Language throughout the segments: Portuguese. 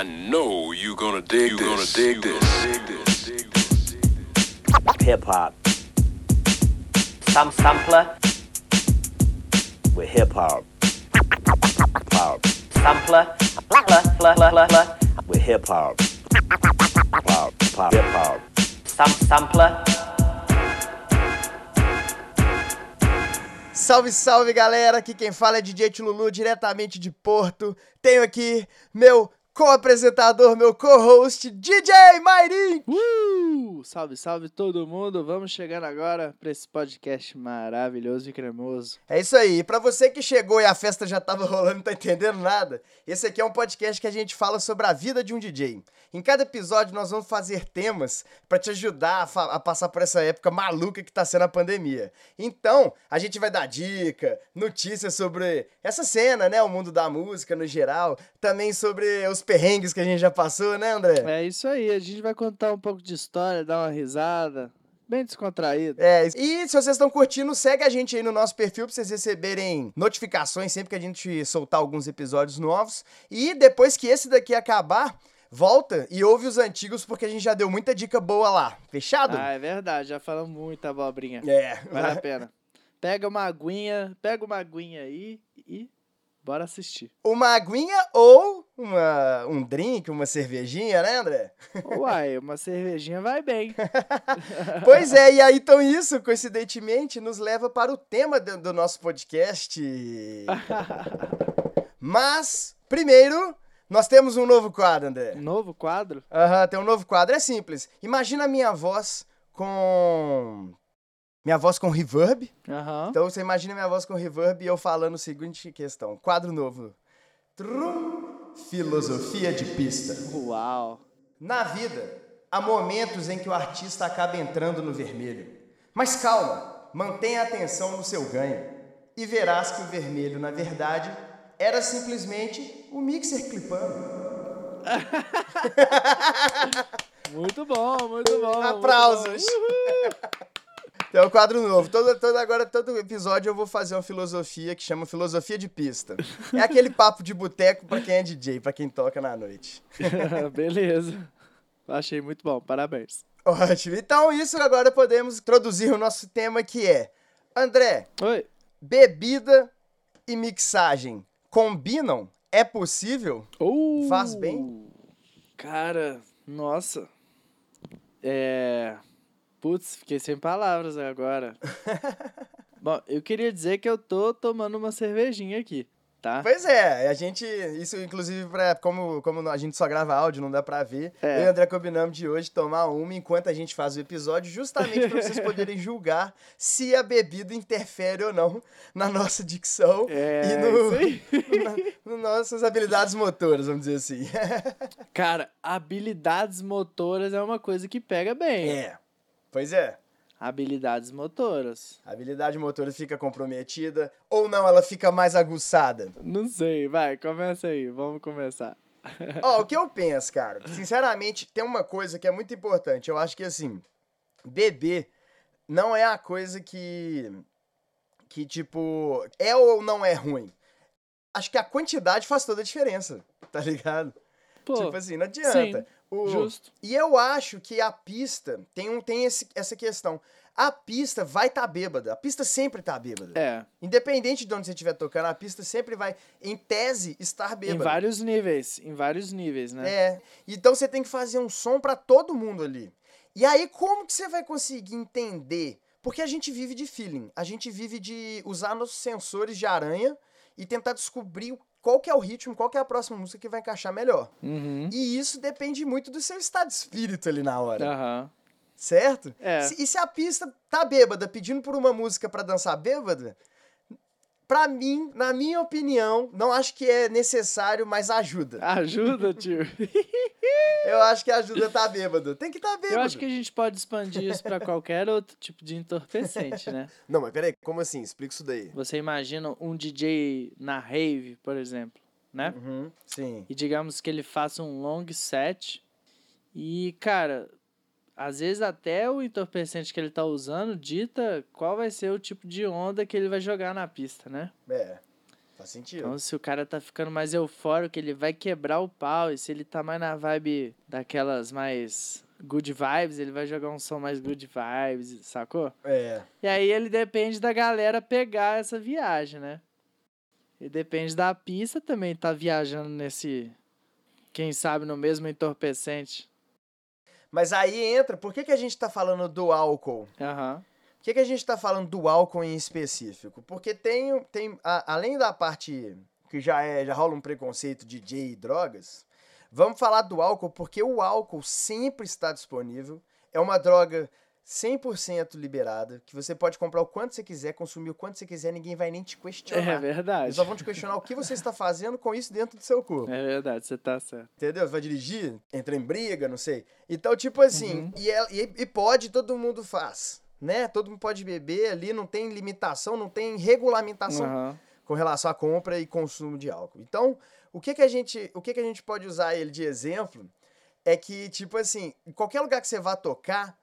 I know you gonna dig you this. gonna dig this. Hip hop. Some sampler with hip hop. Hop. Sampler with hip hop. Hop, hop, hip hop. Some sampler. Salve, salve galera! Aqui quem fala é DJ Lulu, diretamente de Porto. Tenho aqui meu co-apresentador, meu co-host, DJ Mairim! Uh! Salve, salve todo mundo! Vamos chegando agora para esse podcast maravilhoso e cremoso. É isso aí. Para você que chegou e a festa já tava rolando e não tá entendendo nada, esse aqui é um podcast que a gente fala sobre a vida de um DJ. Em cada episódio nós vamos fazer temas para te ajudar a, a, passar por essa época maluca que tá sendo a pandemia. Então, a gente vai dar dica, notícias sobre essa cena, né, o mundo da música no geral, também sobre os perrengues que a gente já passou, né, André? É isso aí, a gente vai contar um pouco de história, dar uma risada, bem descontraído. É, e se vocês estão curtindo, segue a gente aí no nosso perfil pra vocês receberem notificações sempre que a gente soltar alguns episódios novos. E depois que esse daqui acabar, volta e ouve os antigos, porque a gente já deu muita dica boa lá. Fechado? Ah, é verdade, já falamos muita abobrinha. É. Vale a pena. Pega uma aguinha, pega uma aguinha aí e bora assistir. Uma aguinha ou uma, um drink, uma cervejinha, né, André? Uai, uma cervejinha vai bem. pois é, e aí então isso, coincidentemente, nos leva para o tema do, do nosso podcast. Mas, primeiro, nós temos um novo quadro, André. Novo quadro? Aham, uhum, tem um novo quadro. É simples. Imagina a minha voz com. Minha voz com reverb. Uhum. Então você imagina minha voz com reverb e eu falando a seguinte questão. Quadro novo. Trum, filosofia de pista. Uau! Na vida, há momentos em que o artista acaba entrando no vermelho. Mas calma, mantenha a atenção no seu ganho. E verás que o vermelho, na verdade, era simplesmente o mixer clipando. muito bom, muito bom. Aplausos. Tem um quadro novo. Todo, todo, agora, todo episódio eu vou fazer uma filosofia que chama Filosofia de Pista. É aquele papo de boteco pra quem é DJ, pra quem toca na noite. Beleza. Achei muito bom, parabéns. Ótimo. Então, isso agora podemos introduzir o nosso tema que é: André, Oi. bebida e mixagem combinam? É possível? Uh, Faz bem? Cara, nossa. É. Putz, fiquei sem palavras agora. Bom, eu queria dizer que eu tô tomando uma cervejinha aqui tá? Pois é, a gente, isso inclusive, pra, como, como a gente só grava áudio, não dá pra ver, é. eu e o André combinamos de hoje tomar uma enquanto a gente faz o episódio, justamente pra vocês poderem julgar se a bebida interfere ou não na nossa dicção é, e no, na, no nossas habilidades motoras, vamos dizer assim. Cara, habilidades motoras é uma coisa que pega bem. É, pois é. Habilidades motoras. A habilidade motora fica comprometida ou não, ela fica mais aguçada? Não sei, vai, começa aí, vamos começar. Ó, oh, o que eu penso, cara, sinceramente, tem uma coisa que é muito importante. Eu acho que assim, beber não é a coisa que que tipo é ou não é ruim. Acho que a quantidade faz toda a diferença, tá ligado? Pô, tipo assim, não adianta. Sim. O... Justo. E eu acho que a pista tem, um, tem esse, essa questão. A pista vai estar tá bêbada. A pista sempre tá bêbada. É. Independente de onde você estiver tocando, a pista sempre vai, em tese, estar bêbada. Em vários níveis. Em vários níveis, né? É. Então você tem que fazer um som para todo mundo ali. E aí, como que você vai conseguir entender? Porque a gente vive de feeling. A gente vive de usar nossos sensores de aranha e tentar descobrir qual que é o ritmo, qual que é a próxima música que vai encaixar melhor. Uhum. E isso depende muito do seu estado de espírito ali na hora. Uhum. Certo? É. Se, e se a pista tá bêbada, pedindo por uma música para dançar bêbada, pra mim, na minha opinião, não acho que é necessário, mas ajuda. Ajuda, tio. Eu acho que ajuda tá bêbado. Tem que tá bêbado. Eu acho que a gente pode expandir isso para qualquer outro tipo de entorpecente, né? Não, mas peraí, como assim? Explica isso daí. Você imagina um DJ na rave, por exemplo, né? Uhum, sim. E digamos que ele faça um long set e, cara, às vezes até o entorpecente que ele tá usando dita qual vai ser o tipo de onda que ele vai jogar na pista, né? É. Faz sentido. Então, se o cara tá ficando mais eufórico, ele vai quebrar o pau. E se ele tá mais na vibe daquelas mais good vibes, ele vai jogar um som mais good vibes, sacou? É. E aí ele depende da galera pegar essa viagem, né? E depende da pista também tá viajando nesse. Quem sabe no mesmo entorpecente. Mas aí entra, por que, que a gente tá falando do álcool? Aham. Por que, que a gente tá falando do álcool em específico? Porque tem, tem a- além da parte que já é, já rola um preconceito de DJ e drogas, vamos falar do álcool porque o álcool sempre está disponível. É uma droga 100% liberada, que você pode comprar o quanto você quiser, consumir o quanto você quiser, ninguém vai nem te É questionar. verdade. Eles só vão te questionar o que você está fazendo com isso dentro do seu corpo. É verdade, você tá certo. Entendeu? Vai dirigir, entra em briga, não sei. Então, tipo assim, e, é- e- e pode, todo mundo faz, né? Todo mundo pode beber ali, não tem limitação, não tem regulamentação Aham. com relação à compra e consumo de álcool. Então, o que que a gente, o que que a gente pode usar ele de exemplo é que, tipo assim, em qualquer lugar que você vá tocar,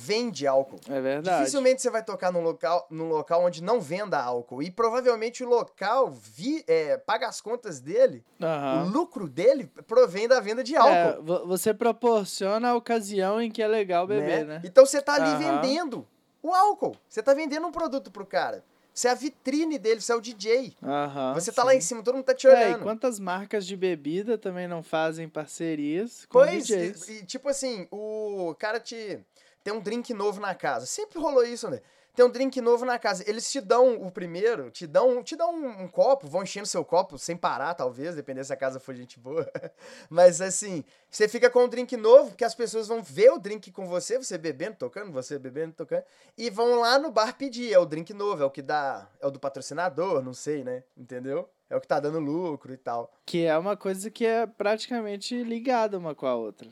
vende álcool. É verdade. Dificilmente você vai tocar num local, num local onde não venda álcool. E provavelmente o local vi, é, paga as contas dele, o Aham. lucro dele provém da venda de É, álcool. vo- você proporciona a ocasião em que é legal beber, né? Então você tá ali Aham. vendendo o álcool. Você tá vendendo um produto pro cara. Você é a vitrine dele, você é o DJ. Aham. você tá sim. lá em cima, todo mundo tá te É, olhando. e quantas marcas de bebida também não fazem parcerias com Pois, DJs? e, e, tipo assim, o cara te. Tem um drink novo na casa. Sempre rolou isso, André. Tem um drink novo na casa. Eles te dão o primeiro, te dão, te dão um, um copo, vão enchendo seu copo sem parar, talvez, dependendo se a casa for gente boa. Mas assim, você fica com um drink novo, porque as pessoas vão ver o drink com você, você bebendo, tocando, você bebendo, tocando, e vão lá no bar pedir. É o drink novo, é o que dá. É o do patrocinador, não sei, né? Entendeu? É o que tá dando lucro e tal. Que é uma coisa que é praticamente ligada uma com a outra.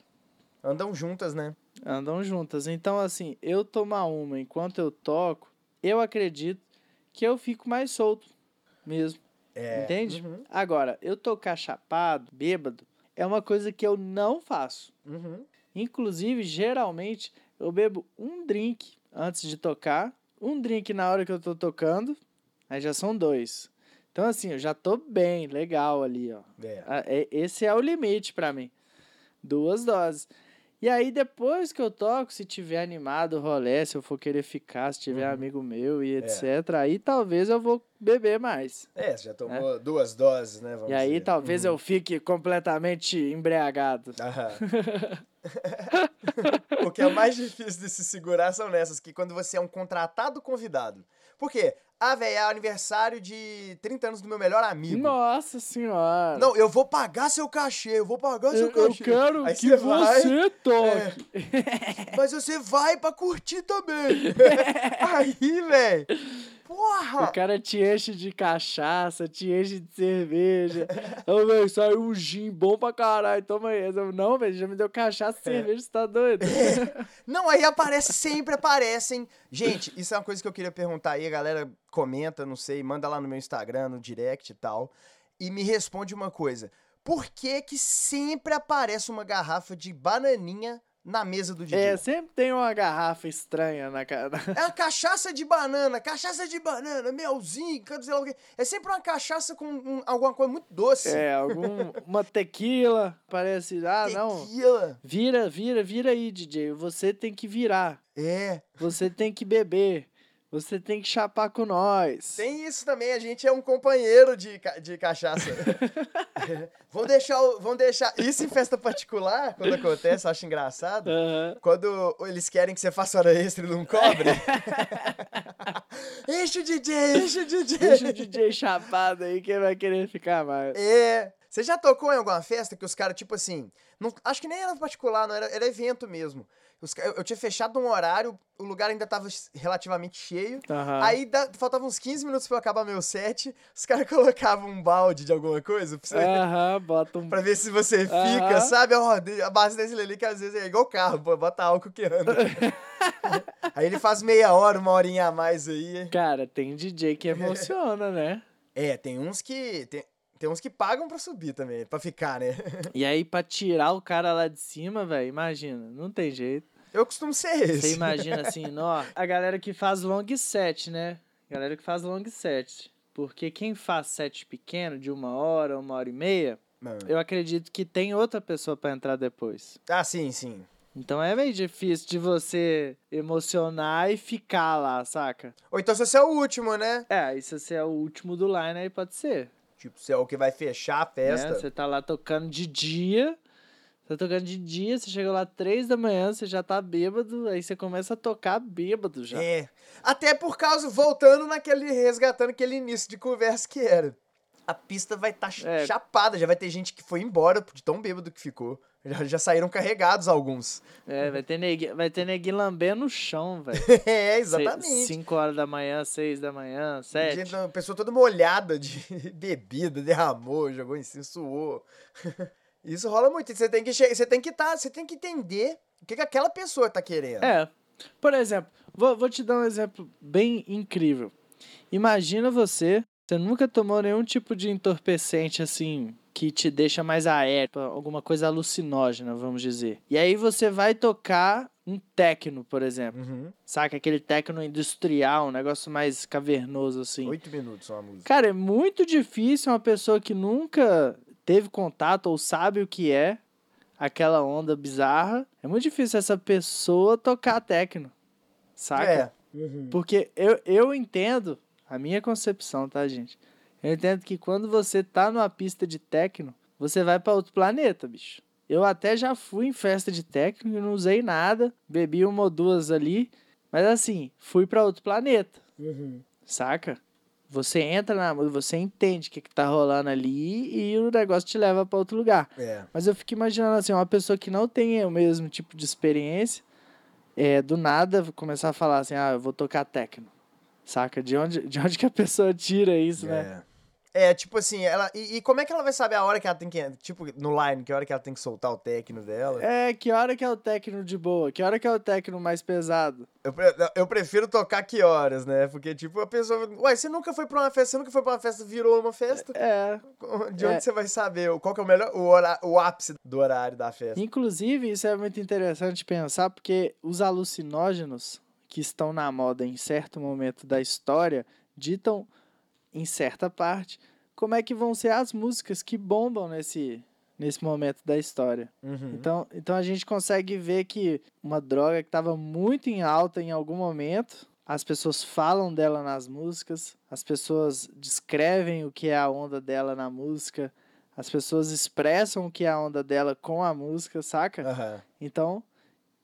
Andam juntas, né? Andam juntas. Então, assim, eu tomar uma enquanto eu toco, eu acredito que eu fico mais solto mesmo. É. Entende? Uhum, Agora, eu tocar chapado, bêbado, é uma coisa que eu não faço. uhum. Inclusive, geralmente, eu bebo um drink antes de tocar, um drink na hora que eu tô tocando, aí já são dois. Então, assim, eu já tô bem, legal ali, ó. É. Ah, é- Esse é o limite pra mim. Duas doses. E aí, depois que eu toco, se tiver animado o rolê, se eu for querer ficar, se tiver Uhum. amigo meu e etc., aí talvez eu vou beber mais. É, você já tomou duas doses, né? Vamos e aí dizer. talvez Uhum. eu fique completamente embriagado. O que é mais difícil de se segurar são nessas, que quando você é um contratado convidado. Por quê? Ah, velho, é aniversário de 30 anos do meu melhor amigo. Nossa senhora! Não, eu vou pagar seu cachê, eu vou pagar seu eu, eu cachê. quero Aí que você vai, você toque. mas você vai pra curtir também. aí, velho, porra! O cara te enche de cachaça, te enche de cerveja. Ô, velho, saiu um gin bom pra caralho, toma aí. Eu, não, velho, já me deu cachaça e cerveja, você tá doido? Não, aí aparece, sempre aparecem. Gente, isso é uma coisa que eu queria perguntar aí, a galera comenta, não sei, manda lá no meu Instagram, no direct e tal, e me responde uma coisa. Por que que sempre aparece uma garrafa de bananinha na mesa do DJ? É, sempre tem uma garrafa estranha na cara. É uma cachaça de banana, cachaça de banana, melzinho, sei lá o quê. É sempre uma cachaça com um- alguma coisa muito doce. É, algum, uma tequila, parece, ah, não, Tequila. vira, vira, vira aí, DJ, você tem que virar, É. você tem que beber, você tem que chapar com nós. Tem isso também, a gente é um companheiro de, ca- de cachaça. vão deixar, vão deixar. Isso em festa particular, quando acontece, eu acho engraçado. Aham. Quando eles querem que você faça hora extra e não cobre. enche o DJ, enche o DJ. Deixa o DJ chapado aí, quem vai querer ficar mais. É. Você já tocou em alguma festa que os caras, tipo assim. Não, acho que nem era particular, não, era, era evento mesmo. Os eu, eu tinha fechado um horário, o lugar ainda tava relativamente cheio. Aham. Aí da, faltavam uns 15 minutos pra eu acabar meu set. Os caras colocavam um balde de alguma coisa pra, você, Aham, bota um. pra ver se você fica, Aham. sabe? Ó, a base desse ali que às vezes é igual carro, pô, bota álcool que anda. aí ele faz meia hora, uma horinha a mais aí. Cara, tem DJ que emociona, né? É, tem uns que. Tem, tem uns que pagam pra subir também, pra ficar, né? E aí, pra tirar o cara lá de cima, velho, imagina, não tem jeito. Eu costumo ser esse. Você imagina assim, nó, a galera que faz long set, né? Galera que faz long set. Porque quem faz set pequeno de uma hora, uma hora e meia, Não. eu acredito que tem outra pessoa pra entrar depois. Ah, sim, sim. Então é meio difícil de você emocionar e ficar lá, saca? Ou então se você é o último, né? É, aí se você é o último do line, aí pode ser. Tipo, você é o que vai fechar a né? festa. Você tá lá tocando de dia, tá tocando de dia, você chega lá três da manhã, você já tá bêbado, aí você começa a tocar bêbado já. É. Até por causa, voltando naquele, resgatando aquele início de conversa que era. A pista vai estar É. chapada, já vai ter gente que foi embora de tão bêbado que ficou. Já, já saíram carregados alguns. É, vai ter neguinho, vai ter neguinho lambendo no chão, velho. é, exatamente. 5 horas da manhã, 6 da manhã, 7. Gente, a pessoa toda molhada de bebida, derramou, jogou em cima, suou. Isso rola muito. Você tem que você tem que tá, você tem que entender o que, que aquela pessoa tá querendo. É. Por exemplo, vou, vou te dar um exemplo bem incrível. Imagina você, você nunca tomou nenhum tipo de entorpecente assim que te deixa mais aéreo, alguma coisa alucinógena, vamos dizer. E aí você vai tocar um techno, por exemplo. Uhum. Saca aquele techno industrial, um negócio mais cavernoso assim. Oito minutos uma música. Cara, é muito difícil uma pessoa que nunca teve contato ou sabe o que é aquela onda bizarra. É muito difícil essa pessoa tocar techno. Saca? É. Uhum. Porque eu, eu entendo, a minha concepção, tá, gente? Eu entendo que quando você tá numa pista de techno, você vai pra outro planeta, bicho. Eu até já fui em festa de techno e não usei nada, bebi uma ou duas ali, mas assim, fui pra outro planeta Uhum. saca? Você entra na música, você entende o que, que tá rolando ali e o negócio te leva pra outro lugar. É. Mas eu fico imaginando assim, uma pessoa que não tem o mesmo tipo de experiência, é, do nada começar a falar assim, ah, eu vou tocar techno. Saca? De onde, de onde que a pessoa tira isso, né? É. Tipo assim, ela. E, e como é que ela vai saber a hora que ela tem que. Tipo, no line, que hora que ela tem que soltar o techno dela? É, que hora que é o techno de boa? Que hora que é o techno mais pesado? Eu, eu prefiro tocar que horas, né? Porque, tipo, a pessoa. Ué, você nunca foi pra uma festa, você nunca foi pra uma festa, virou uma festa? É. De onde É. você vai saber? Qual que é o melhor. O, hora, o ápice do horário da festa? Inclusive, isso é muito interessante pensar, porque os alucinógenos que estão na moda em certo momento da história ditam, em certa parte, como é que vão ser as músicas que bombam nesse, nesse momento da história. Uhum. Então, então a gente consegue ver que uma droga que estava muito em alta em algum momento, as pessoas falam dela nas músicas, as pessoas descrevem o que é a onda dela na música, as pessoas expressam o que é a onda dela com a música, saca? Aham. Então,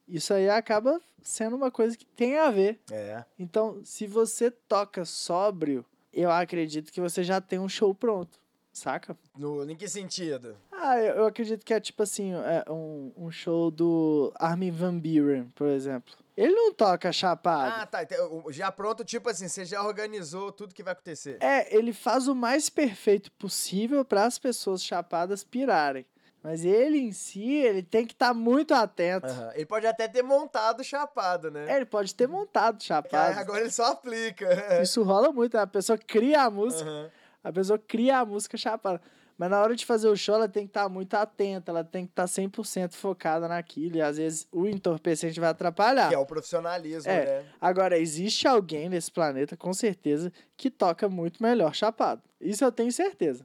isso aí acaba sendo uma coisa que tem a ver. É. Então, se você toca sóbrio, eu acredito que você já tem um show pronto, saca? No, em que sentido? Ah, eu, eu acredito que é tipo assim, é um, um show do Armin Van Buren, por exemplo. Ele não toca chapado. Ah, tá. então, Já pronto, tipo assim, você já organizou tudo que vai acontecer. É, ele faz o mais perfeito possível para as pessoas chapadas pirarem. Mas ele em si, ele tem que estar muito atento. Aham. Ele pode até ter montado chapado, né? É, ele pode ter montado Aí chapado. agora ele só aplica. Isso rola muito, né? a pessoa cria a música, Aham. a pessoa cria a música chapada. Mas na hora de fazer o show, ela tem que estar muito atenta, ela tem que estar 100% focada naquilo. E às vezes o entorpecente vai atrapalhar. Que é o profissionalismo, É. né? Agora, existe alguém nesse planeta, com certeza, que toca muito melhor chapado. Isso eu tenho certeza.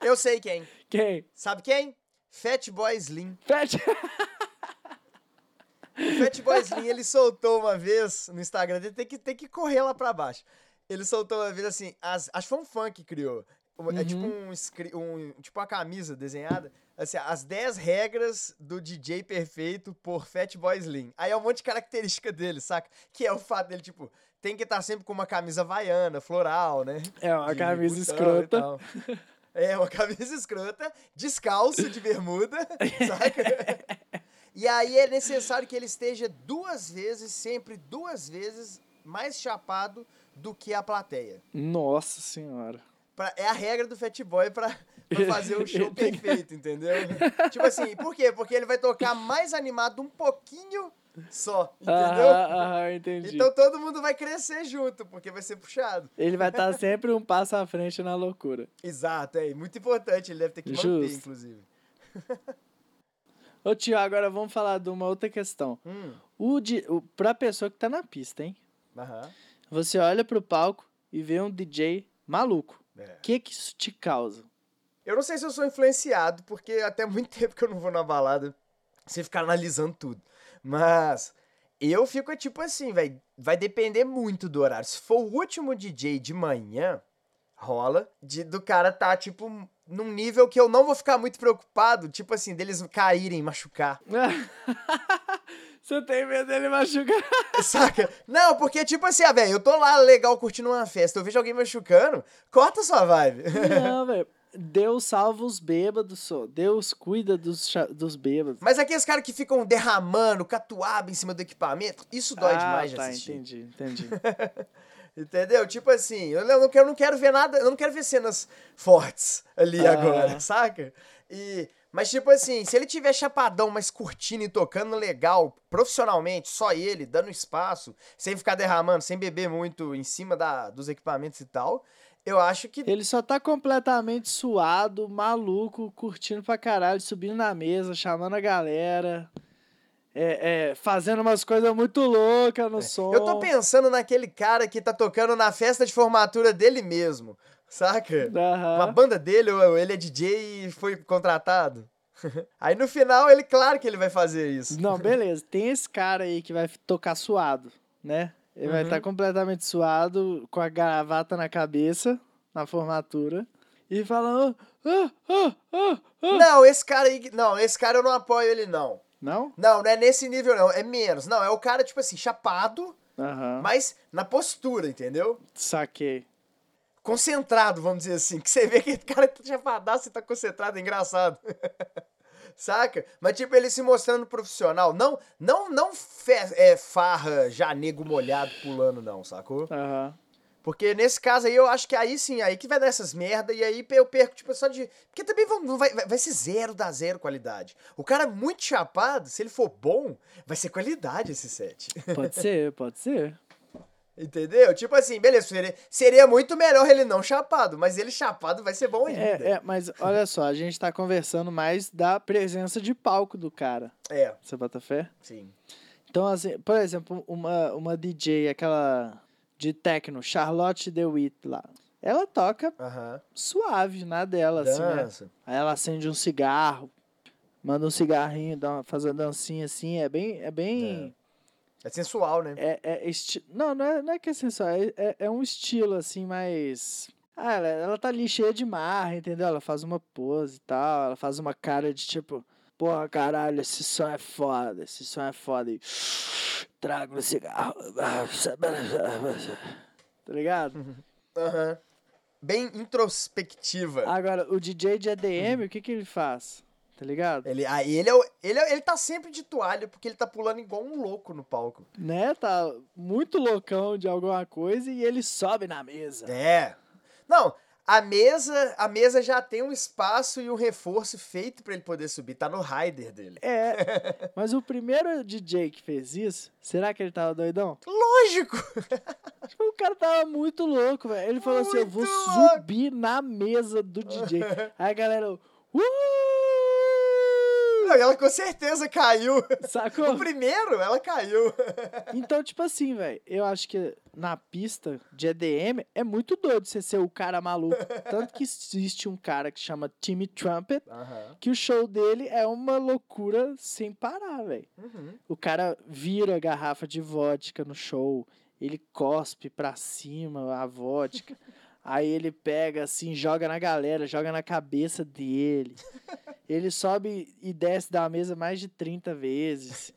Eu sei quem. Quem? Sabe quem? Fatboy Slim. Fred. O Fatboy Slim, ele soltou uma vez no Instagram dele, tem que, tem que correr lá pra baixo. Ele soltou uma vez assim, as, acho que foi um fã que criou. Uma- É tipo um, scri- um- tipo uma camisa desenhada. Assim, as 10 regras do DJ perfeito por Fatboy Slim. Aí é um monte de característica dele, saca? Que é o fato dele, tipo, tem que estar sempre com uma camisa havaiana, floral, né? É uma de camisa escrota. É, uma camisa escrota, descalço de bermuda, saca? E aí é necessário que ele esteja duas vezes, sempre duas vezes, mais chapado do que a plateia. Nossa senhora. Pra- é a regra do Fat Boy pra, pra fazer o show perfeito, entendeu? tipo assim, por quê? Porque ele vai tocar mais animado um pouquinho só, entendeu? Aham, aham, entendi. Então todo mundo vai crescer junto, porque vai ser puxado. Ele vai estar sempre um passo à frente na loucura. Exato, é muito importante, ele deve ter que manter, Justo. inclusive. Ô tio, agora vamos falar de uma outra questão. Hum, O, di- o, pra pessoa que tá na pista, hein? aham. Você olha pro palco e vê um DJ maluco. O É. que que isso te causa? Eu não sei se eu sou influenciado, porque até muito tempo que eu não vou na balada sem ficar analisando tudo. Mas eu fico tipo assim, velho. Vai depender muito do horário. Se for o último DJ de manhã, rola. De, do cara tá, tipo, num nível que eu não vou ficar muito preocupado. Tipo assim, deles caírem, machucar. Você tem medo dele machucar? Saca? Não, porque tipo assim, ah, velho, eu tô lá legal curtindo uma festa, eu vejo alguém machucando, corta sua vibe. Não, velho. Deus salva os bêbados, só. Deus cuida dos, dos bêbados. Mas aqueles caras que ficam derramando catuaba em cima do equipamento, isso dói ah, demais de tá, assistir. entendi, entendi. Entendeu? Tipo assim, eu não, quero, eu não quero ver nada, eu não quero ver cenas fortes ali Ah. agora, saca? E, mas tipo assim, se ele tiver chapadão, mas curtindo e tocando legal, profissionalmente, só ele, dando espaço, sem ficar derramando, sem beber muito em cima da, dos equipamentos e tal, eu acho que Ele só tá completamente suado, maluco, curtindo pra caralho, subindo na mesa, chamando a galera. É, é, fazendo umas coisas muito loucas no som. É, Eu tô pensando naquele cara que tá tocando na festa de formatura dele mesmo, saca? Aham. Uma banda dele, ou ele é DJ e foi contratado. Aí no final, ele, claro que ele vai fazer isso. Não, beleza. Tem esse cara aí que vai tocar suado, né? Ele vai Uhum. estar completamente suado, com a gravata na cabeça, na formatura, e falando. Ah, ah, ah, ah. Não, esse cara aí. Não, esse cara eu não apoio ele, não. Não? Não, não é nesse nível, não. É menos. Não, é o cara, tipo assim, chapado, Aham. mas na postura, entendeu? Saquei. Concentrado, vamos dizer assim. Que você vê que o cara tá chapadaço e tá concentrado, é engraçado. Saca? Mas, tipo, ele se mostrando profissional. Não, não, não fe- é, farra, já nego molhado pulando, não, sacou? Aham. Porque nesse caso aí, eu acho que aí sim, aí que vai dar essas merda, e aí eu perco, tipo, só de. Porque também vão- vai, vai ser zero da zero qualidade. O cara muito chapado, se ele for bom, vai ser qualidade esse set. Pode ser, pode ser. Entendeu? Tipo assim, beleza, seria, seria muito melhor ele não chapado, mas ele chapado vai ser bom ainda. É, é, mas olha só, a gente tá conversando mais da presença de palco do cara. É, Você bota fé? sim. Então, assim, por exemplo, uma, uma DJ, aquela de techno, Charlotte DeWitt lá. Ela toca suave na dela, assim, né? Dança. Aí ela acende um cigarro, manda um cigarrinho, dá uma, faz uma dancinha assim, é bem. É bem. É sensual, né? É, é esti... Não, não é, não é que é sensual, é, é, é um estilo assim, mais. Ah, ela, ela tá ali cheia de marra, entendeu? Ela faz uma pose e tal, ela faz uma cara de tipo, porra, caralho, esse som é foda, esse som é foda. E trago o cigarro. Tá ligado? Aham. Bem introspectiva. Agora, o DJ de EDM, o que que ele faz? Tá ligado? Ele, aí ele, é, o- ele, é- ele tá sempre de toalha, porque ele tá pulando igual um louco no palco. Né? Tá muito loucão de alguma coisa e ele sobe na mesa. É. Não, a mesa, a mesa já tem um espaço e um reforço feito pra ele poder subir. Tá no rider dele. É, mas o primeiro DJ que fez isso, será que ele tava doidão? Lógico! Tipo, o cara tava muito louco, velho. Ele falou assim: eu vou Muito louco. subir na mesa do DJ. Aí a galera, uh! Não, ela com certeza caiu. Sacou? O primeiro, ela caiu. Então, tipo assim, velho, eu acho que na pista de EDM é muito doido você ser o cara maluco. Tanto que existe um cara que chama Timmy Trumpet, Aham. que o show dele é uma loucura sem parar, velho. Uhum. O cara vira a garrafa de vodka no show, ele cospe pra cima a vodka. Aí ele pega assim, joga na galera, joga na cabeça dele. Ele sobe e desce da mesa mais de 30 vezes.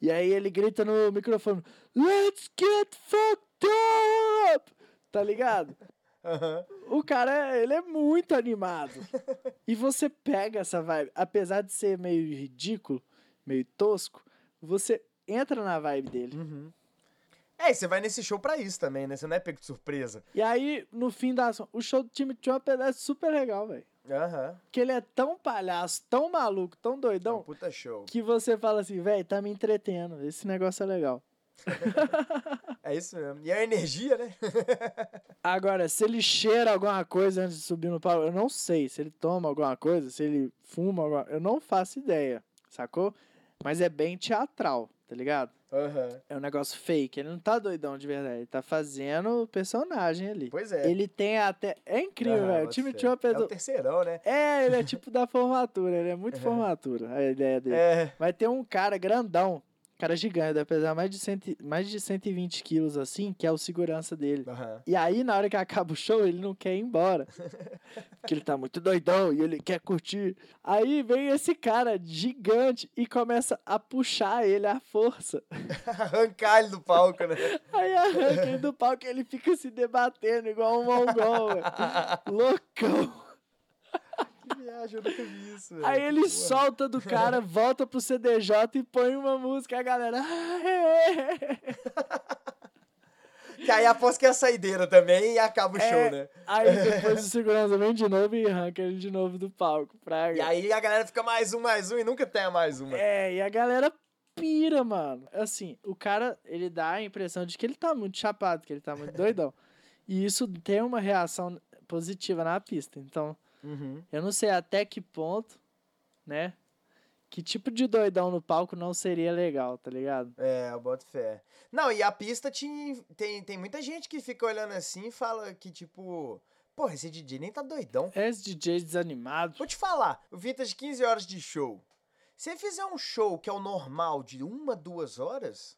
E aí ele grita no microfone: Let's get fucked up! Tá ligado? Aham. O cara, ele é muito animado. E você pega essa vibe, apesar de ser meio ridículo, meio tosco, você entra na vibe dele. Uhum. É, e você vai nesse show pra isso também, né? Você não é pego de surpresa. E aí, no fim da ação, o show do time Trump é super legal, velho. Aham. Porque ele é tão palhaço, tão maluco, tão É um doidão, puta show. que você fala assim, velho, tá me entretendo. Esse negócio é legal. É isso mesmo. E a energia, né? Agora, se ele cheira alguma coisa antes de subir no palco, eu não sei. Se ele toma alguma coisa, se ele fuma alguma Eu não faço ideia, sacou? Mas é bem teatral. tá ligado? Aham. É um negócio fake. Ele não tá doidão de verdade. Ele tá fazendo o personagem ali. Pois é. Ele tem até. É incrível, velho. O time fé. Trump é É o do. terceirão, né? É, ele é tipo da formatura. Ele é muito formatura, a ideia dele. É. Vai ter um cara grandão, cara gigante, deve pesar mais de, cento, mais de 120 quilos assim, que é o segurança dele. Aham. E aí, na hora que acaba o show, ele não quer ir embora. Porque ele tá muito doidão e ele quer curtir. Aí vem esse cara gigante e começa a puxar ele à força. Arrancar ele do palco, né? Aí arranca ele do palco e ele fica se debatendo igual um mongol. Loucão. Que viagem, eu nunca vi isso, velho. Aí ele solta do cara, volta pro CDJ e põe uma música, a galera. Que aí aposto que é a saideira também e acaba o É, show, né? Aí depois o segurança vem de novo e arranca ele de novo do palco. Pra... E aí a galera fica mais um, mais um e nunca tem mais uma. É, e a galera pira, mano. Assim, o cara, ele dá a impressão de que ele tá muito chapado, que ele tá muito doidão. E isso tem uma reação positiva na pista. Então, Uhum. eu não sei até que ponto, né? Que tipo de doidão no palco não seria legal, tá ligado? É, eu boto fé. Não, e a pista tem, tem muita gente que fica olhando assim e fala que, tipo, porra, esse DJ nem tá doidão. Esse DJ desanimado. Vou te falar, o Vintage 15 horas de show. Se ele fizer um show que é o normal de uma, duas horas,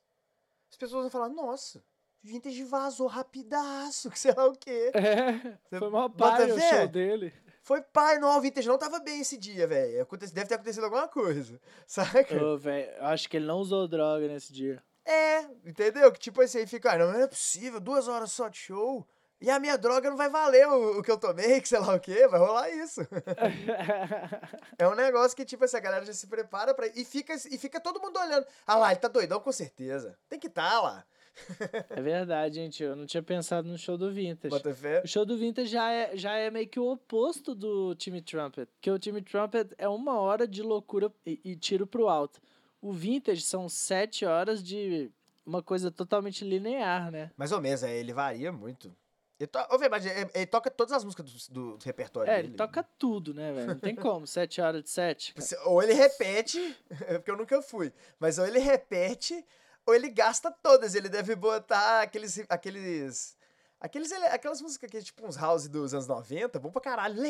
as pessoas vão falar, nossa, Vintage vazou rapidaço, que sei lá o quê. É, Você foi bota pai o show dele. Foi pai, não, o Vintage não tava bem esse dia, velho. Deve ter acontecido alguma coisa, saca? Ô, velho, eu acho que ele não usou droga nesse dia. É, entendeu? Que tipo assim, fica, ah, não, não é possível, duas horas só de show. E a minha droga não vai valer o, o que eu tomei, que sei lá o quê, vai rolar isso. é um negócio que, tipo assim, a galera já se prepara pra. E fica, e fica todo mundo olhando. Ah lá, ele tá doidão com certeza. Tem que tá lá. é verdade, gente. Eu não tinha pensado no show do Vintage. Bota fé. O show do Vintage já é, já é meio que o oposto do time Trumpet. Porque o time Trumpet é uma hora de loucura e, e tiro pro alto. O Vintage são sete horas de uma coisa totalmente linear, né? Mais ou menos, é, ele varia muito. Ele, to... Ô, velho, mas ele, ele toca todas as músicas do, do- repertório É, dele. ele toca tudo, né, velho? Não tem como. Sete horas de sete. Você- Ou ele repete, é porque eu nunca fui, mas ou ele repete, ou ele gasta todas. Ele deve botar aqueles. aqueles. aqueles ele- aquelas músicas que é tipo uns house dos anos 90, bom pra caralho.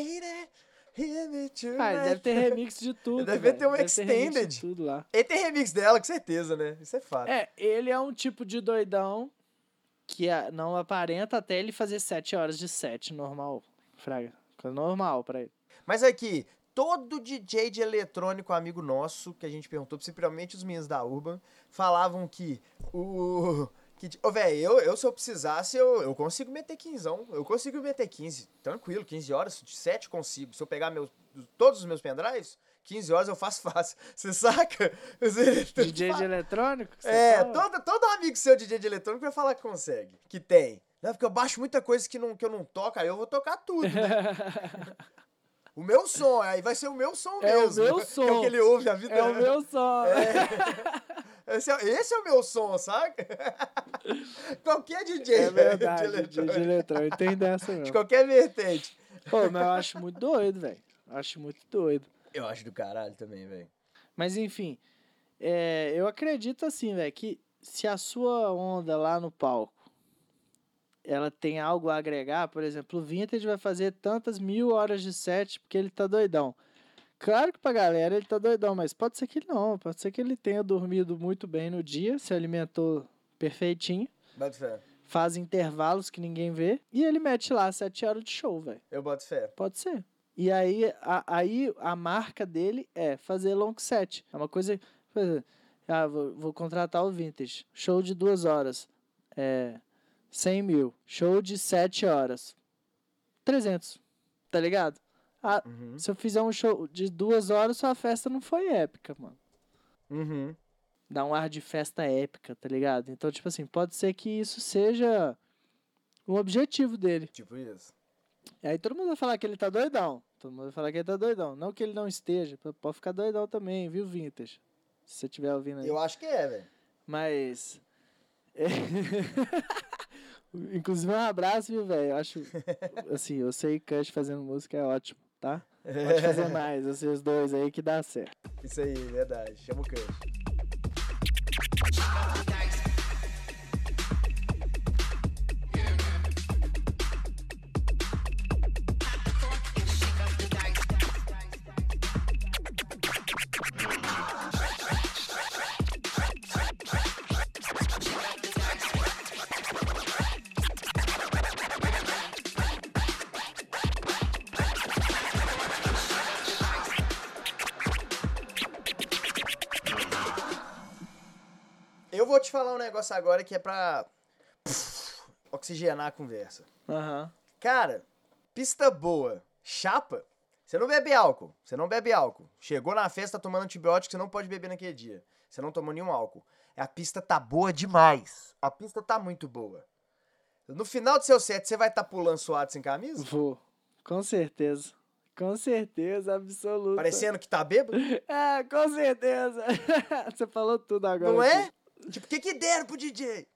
Me tonight. Ah, deve ter remix de tudo. Deve velho. ter um remix de extended. tudo lá. Ele tem remix dela, com certeza, né? Isso é fato. É, ele é um tipo de doidão que não aparenta até ele fazer sete horas de set normal. Fraga. Coisa normal pra ele. Mas aqui, todo DJ de eletrônico amigo nosso, que a gente perguntou, principalmente os meninos da Urban, falavam que o. Que, ô, velho, eu, eu se eu precisasse, eu, eu consigo meter 15. Eu consigo meter 15. Tranquilo, 15 horas, de 7 consigo. Se eu pegar meus, todos os meus pendrives, 15 horas eu faço fácil. Você saca? DJ de eletrônico? É, fala? todo, todo amigo seu DJ de eletrônico vai falar que consegue. Que tem. Não, porque eu baixo muita coisa que, não, que eu não toco, aí eu vou tocar tudo, né? O meu som, aí vai ser o meu som É o mesmo. meu Que é som. o que ele ouve a vida É o meu som. Esse, é, esse é o meu som, saca? qualquer DJ É verdade, de DJ de eletrônico. Tem dessa de mesmo. qualquer vertente. Pô, mas eu acho muito doido, velho. Acho muito doido. Eu acho do caralho também, velho. Mas enfim, é, eu acredito assim, velho, que se a sua onda lá no palco ela tem algo a agregar, por exemplo, o Vintage vai fazer tantas mil horas de set porque ele tá doidão. Claro que pra galera ele tá doidão, mas pode ser que não, pode ser que ele tenha dormido muito bem no dia, se alimentou perfeitinho, Boto fé. faz intervalos que ninguém vê e ele mete lá sete horas de show, velho. Eu boto fé. Pode ser. E aí a, aí a marca dele é fazer long set. É uma coisa. Ah, vou, vou contratar o Vintage. Show de duas horas. É. 100 mil. Show de sete horas. 300. Tá ligado? Ah, Uhum. se eu fizer um show de duas horas, sua festa não foi épica, mano. Uhum. Dá um ar de festa épica, tá ligado? Então, tipo assim, pode ser que isso seja o objetivo dele. Tipo isso. E aí todo mundo vai falar que ele tá doidão. Todo mundo vai falar que ele tá doidão. Não que ele não esteja. Pode ficar doidão também, viu, Vintage? Se você estiver ouvindo aí. Eu acho que é, velho. Mas. Inclusive, um abraço, viu, velho? Eu acho. Assim, eu sei que Cush fazendo música é ótimo, tá? Pode fazer mais, vocês dois aí que dá certo. Isso aí, verdade. Chama o Cush. Negócio agora que é pra pff, oxigenar a conversa. Aham. Cara, pista boa, chapa, você não bebe álcool, você não bebe álcool. Chegou na festa tomando antibiótico, você não pode beber naquele dia. Você não tomou nenhum álcool. A pista tá boa demais. A pista tá muito boa. No final do seu set, você vai estar tá pulando suado sem camisa? Vou. Com certeza. Com certeza, absoluta. Parecendo que tá bêbado? É, com certeza. Você falou tudo agora. Não é? Tipo, o que que deram pro DJ?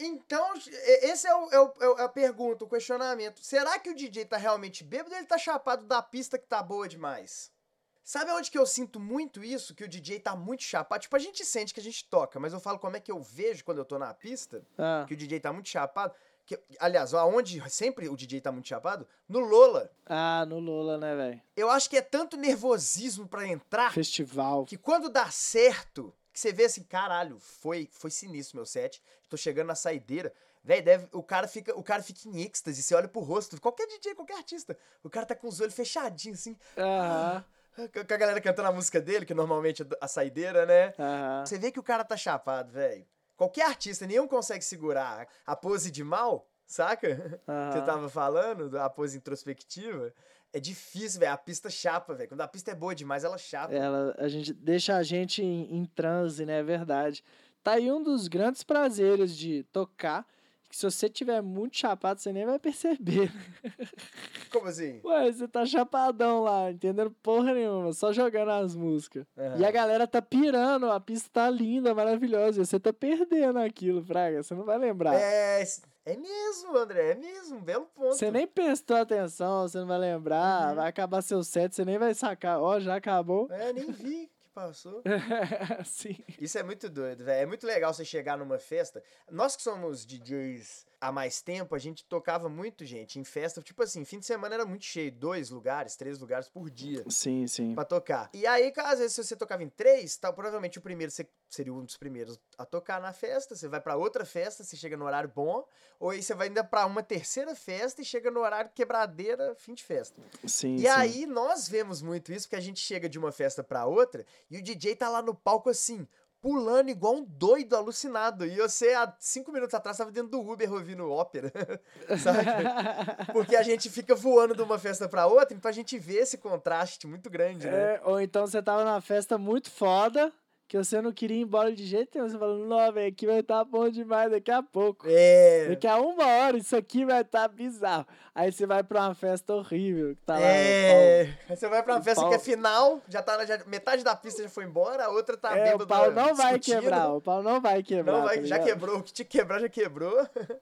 Então, esse é, o, é, o- é o- é a pergunta, o questionamento. Será que o DJ tá realmente bêbado ou ele tá chapado da pista que tá boa demais? Sabe onde que eu sinto muito isso? Que o DJ tá muito chapado? Tipo, a gente sente que a gente toca, mas eu falo como é que eu vejo quando eu tô na pista, Ah, que o DJ tá muito chapado. Que, aliás, aonde sempre o DJ tá muito chapado? No Lola. ah, no Lula, né, velho? Eu acho que é tanto nervosismo pra entrar Festival. que quando dá certo, que você vê assim, caralho, foi, foi sinistro meu set. Tô chegando na saideira. Véi, deve, o cara fica, o cara fica em êxtase, você olha pro rosto, qualquer DJ, qualquer artista. O cara tá com os olhos fechadinhos assim, Aham, com com a galera cantando a música dele, que normalmente é a saideira, né? aham. Você vê que o cara tá chapado, velho. Qualquer artista, nenhum consegue segurar a pose de mal, saca? Você aham. tava falando, a pose introspectiva. É difícil, velho. A pista chapa, velho. Quando a pista é boa demais, ela chapa. Ela, a gente deixa a gente em, em transe, né? É verdade. Tá aí um dos grandes prazeres de tocar, que se você tiver muito chapado, você nem vai perceber. Como assim? Ué, você tá chapadão lá, entendendo porra nenhuma, só jogando as músicas. E a galera tá pirando, a pista tá linda, maravilhosa, e você tá perdendo aquilo, Fraga, você não vai lembrar. É, é mesmo, André, é mesmo, um belo ponto. Você nem prestou atenção, você não vai lembrar, Uhum. vai acabar seu set, você nem vai sacar. Ó, já acabou. É, nem vi que passou. Sim. Isso é muito doido, velho. É muito legal você chegar numa festa. Nós que somos DJs há mais tempo, a gente tocava muito, gente, em festa. Tipo assim, fim de semana era muito cheio. Dois lugares, três lugares por dia. Sim, sim. Pra tocar. E aí, às vezes, se você tocava em três, tá, provavelmente o primeiro você seria um dos primeiros a tocar na festa. Você vai pra outra festa, você chega no horário bom. Ou aí você vai ainda pra uma terceira festa e chega no horário quebradeira, fim de festa. Sim, E sim. aí nós vemos muito isso, porque a gente chega de uma festa pra outra e o DJ tá lá no palco assim, pulando igual um doido, alucinado. E você, há cinco minutos atrás, tava dentro do Uber ouvindo ópera, sabe? Porque a gente fica voando de uma festa pra outra, então a gente vê esse contraste muito grande, né? É, ou então você tava numa festa muito foda, que você não queria ir embora de jeito nenhum. Você falando, não, velho, aqui vai estar bom demais daqui a pouco. É. Daqui a uma hora isso aqui vai estar bizarro. Aí você vai pra uma festa horrível, que tá lá. É, aí você vai pra uma o festa pau- que é final, já tá na, já- metade da pista já foi embora, a outra tá é, bêbada o pau não vai discutindo. quebrar, o pau não vai quebrar. Não, vai, tá já quebrou. O que que quebrar já quebrou.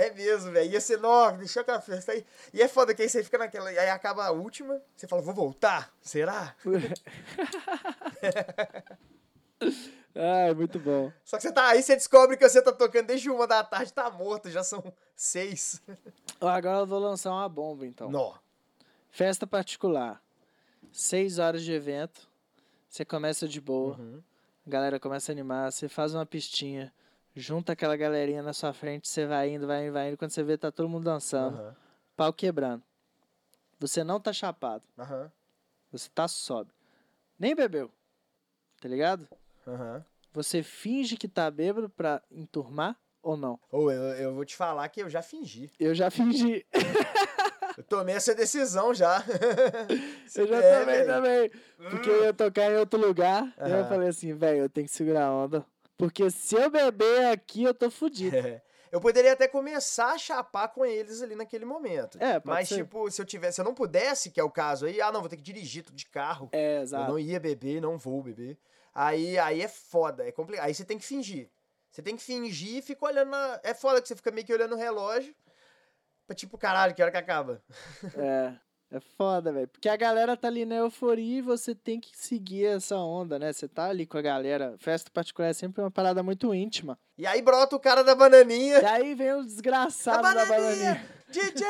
É mesmo, velho. Ia ser nove, deixou com a festa aí. E é foda que aí você fica naquela. Aí acaba a última, você fala, vou voltar? Será? Ai, muito bom. Só que você tá aí, você descobre que você tá tocando desde uma da tarde, tá morto, já são seis. Agora eu vou lançar uma bomba, então. Nó. Festa particular. Seis horas de evento. Você começa de boa. Uhum. A galera começa a animar. Você faz uma pistinha. Junta aquela galerinha na sua frente. Você vai indo, vai indo, vai indo. Quando você vê, tá todo mundo dançando. Aham. Pau quebrando. Você não tá chapado. Aham. Você tá sóbrio. Nem bebeu. Tá ligado? Aham. Você finge que tá bêbado pra enturmar ou não? Ô, eu, eu vou te falar que eu já fingi. Eu já fingi. Eu tomei essa decisão já. Eu já É, tomei velho. também. Porque eu ia tocar em outro lugar. E eu falei assim, velho, eu tenho que segurar a onda. Porque se eu beber aqui, eu tô fudido. É. Eu poderia até começar a chapar com eles ali naquele momento. É, pode Mas, ser. tipo, se eu tivesse, se eu não pudesse, que é o caso aí, ah, não, vou ter que dirigir tudo de carro. É, Eu exato. não ia beber, não vou beber. Aí, aí é foda, é complicado. Aí você tem que fingir. Você tem que fingir e fica olhando na... É foda que você fica meio que olhando o relógio. Pra tipo, caralho, que hora que acaba? É. É foda, velho. Porque a galera tá ali na euforia e você tem que seguir essa onda, né? Você tá ali com a galera. Festa particular é sempre uma parada muito íntima. E aí brota o cara da bananinha. E aí vem o desgraçado da bananinha. DJ!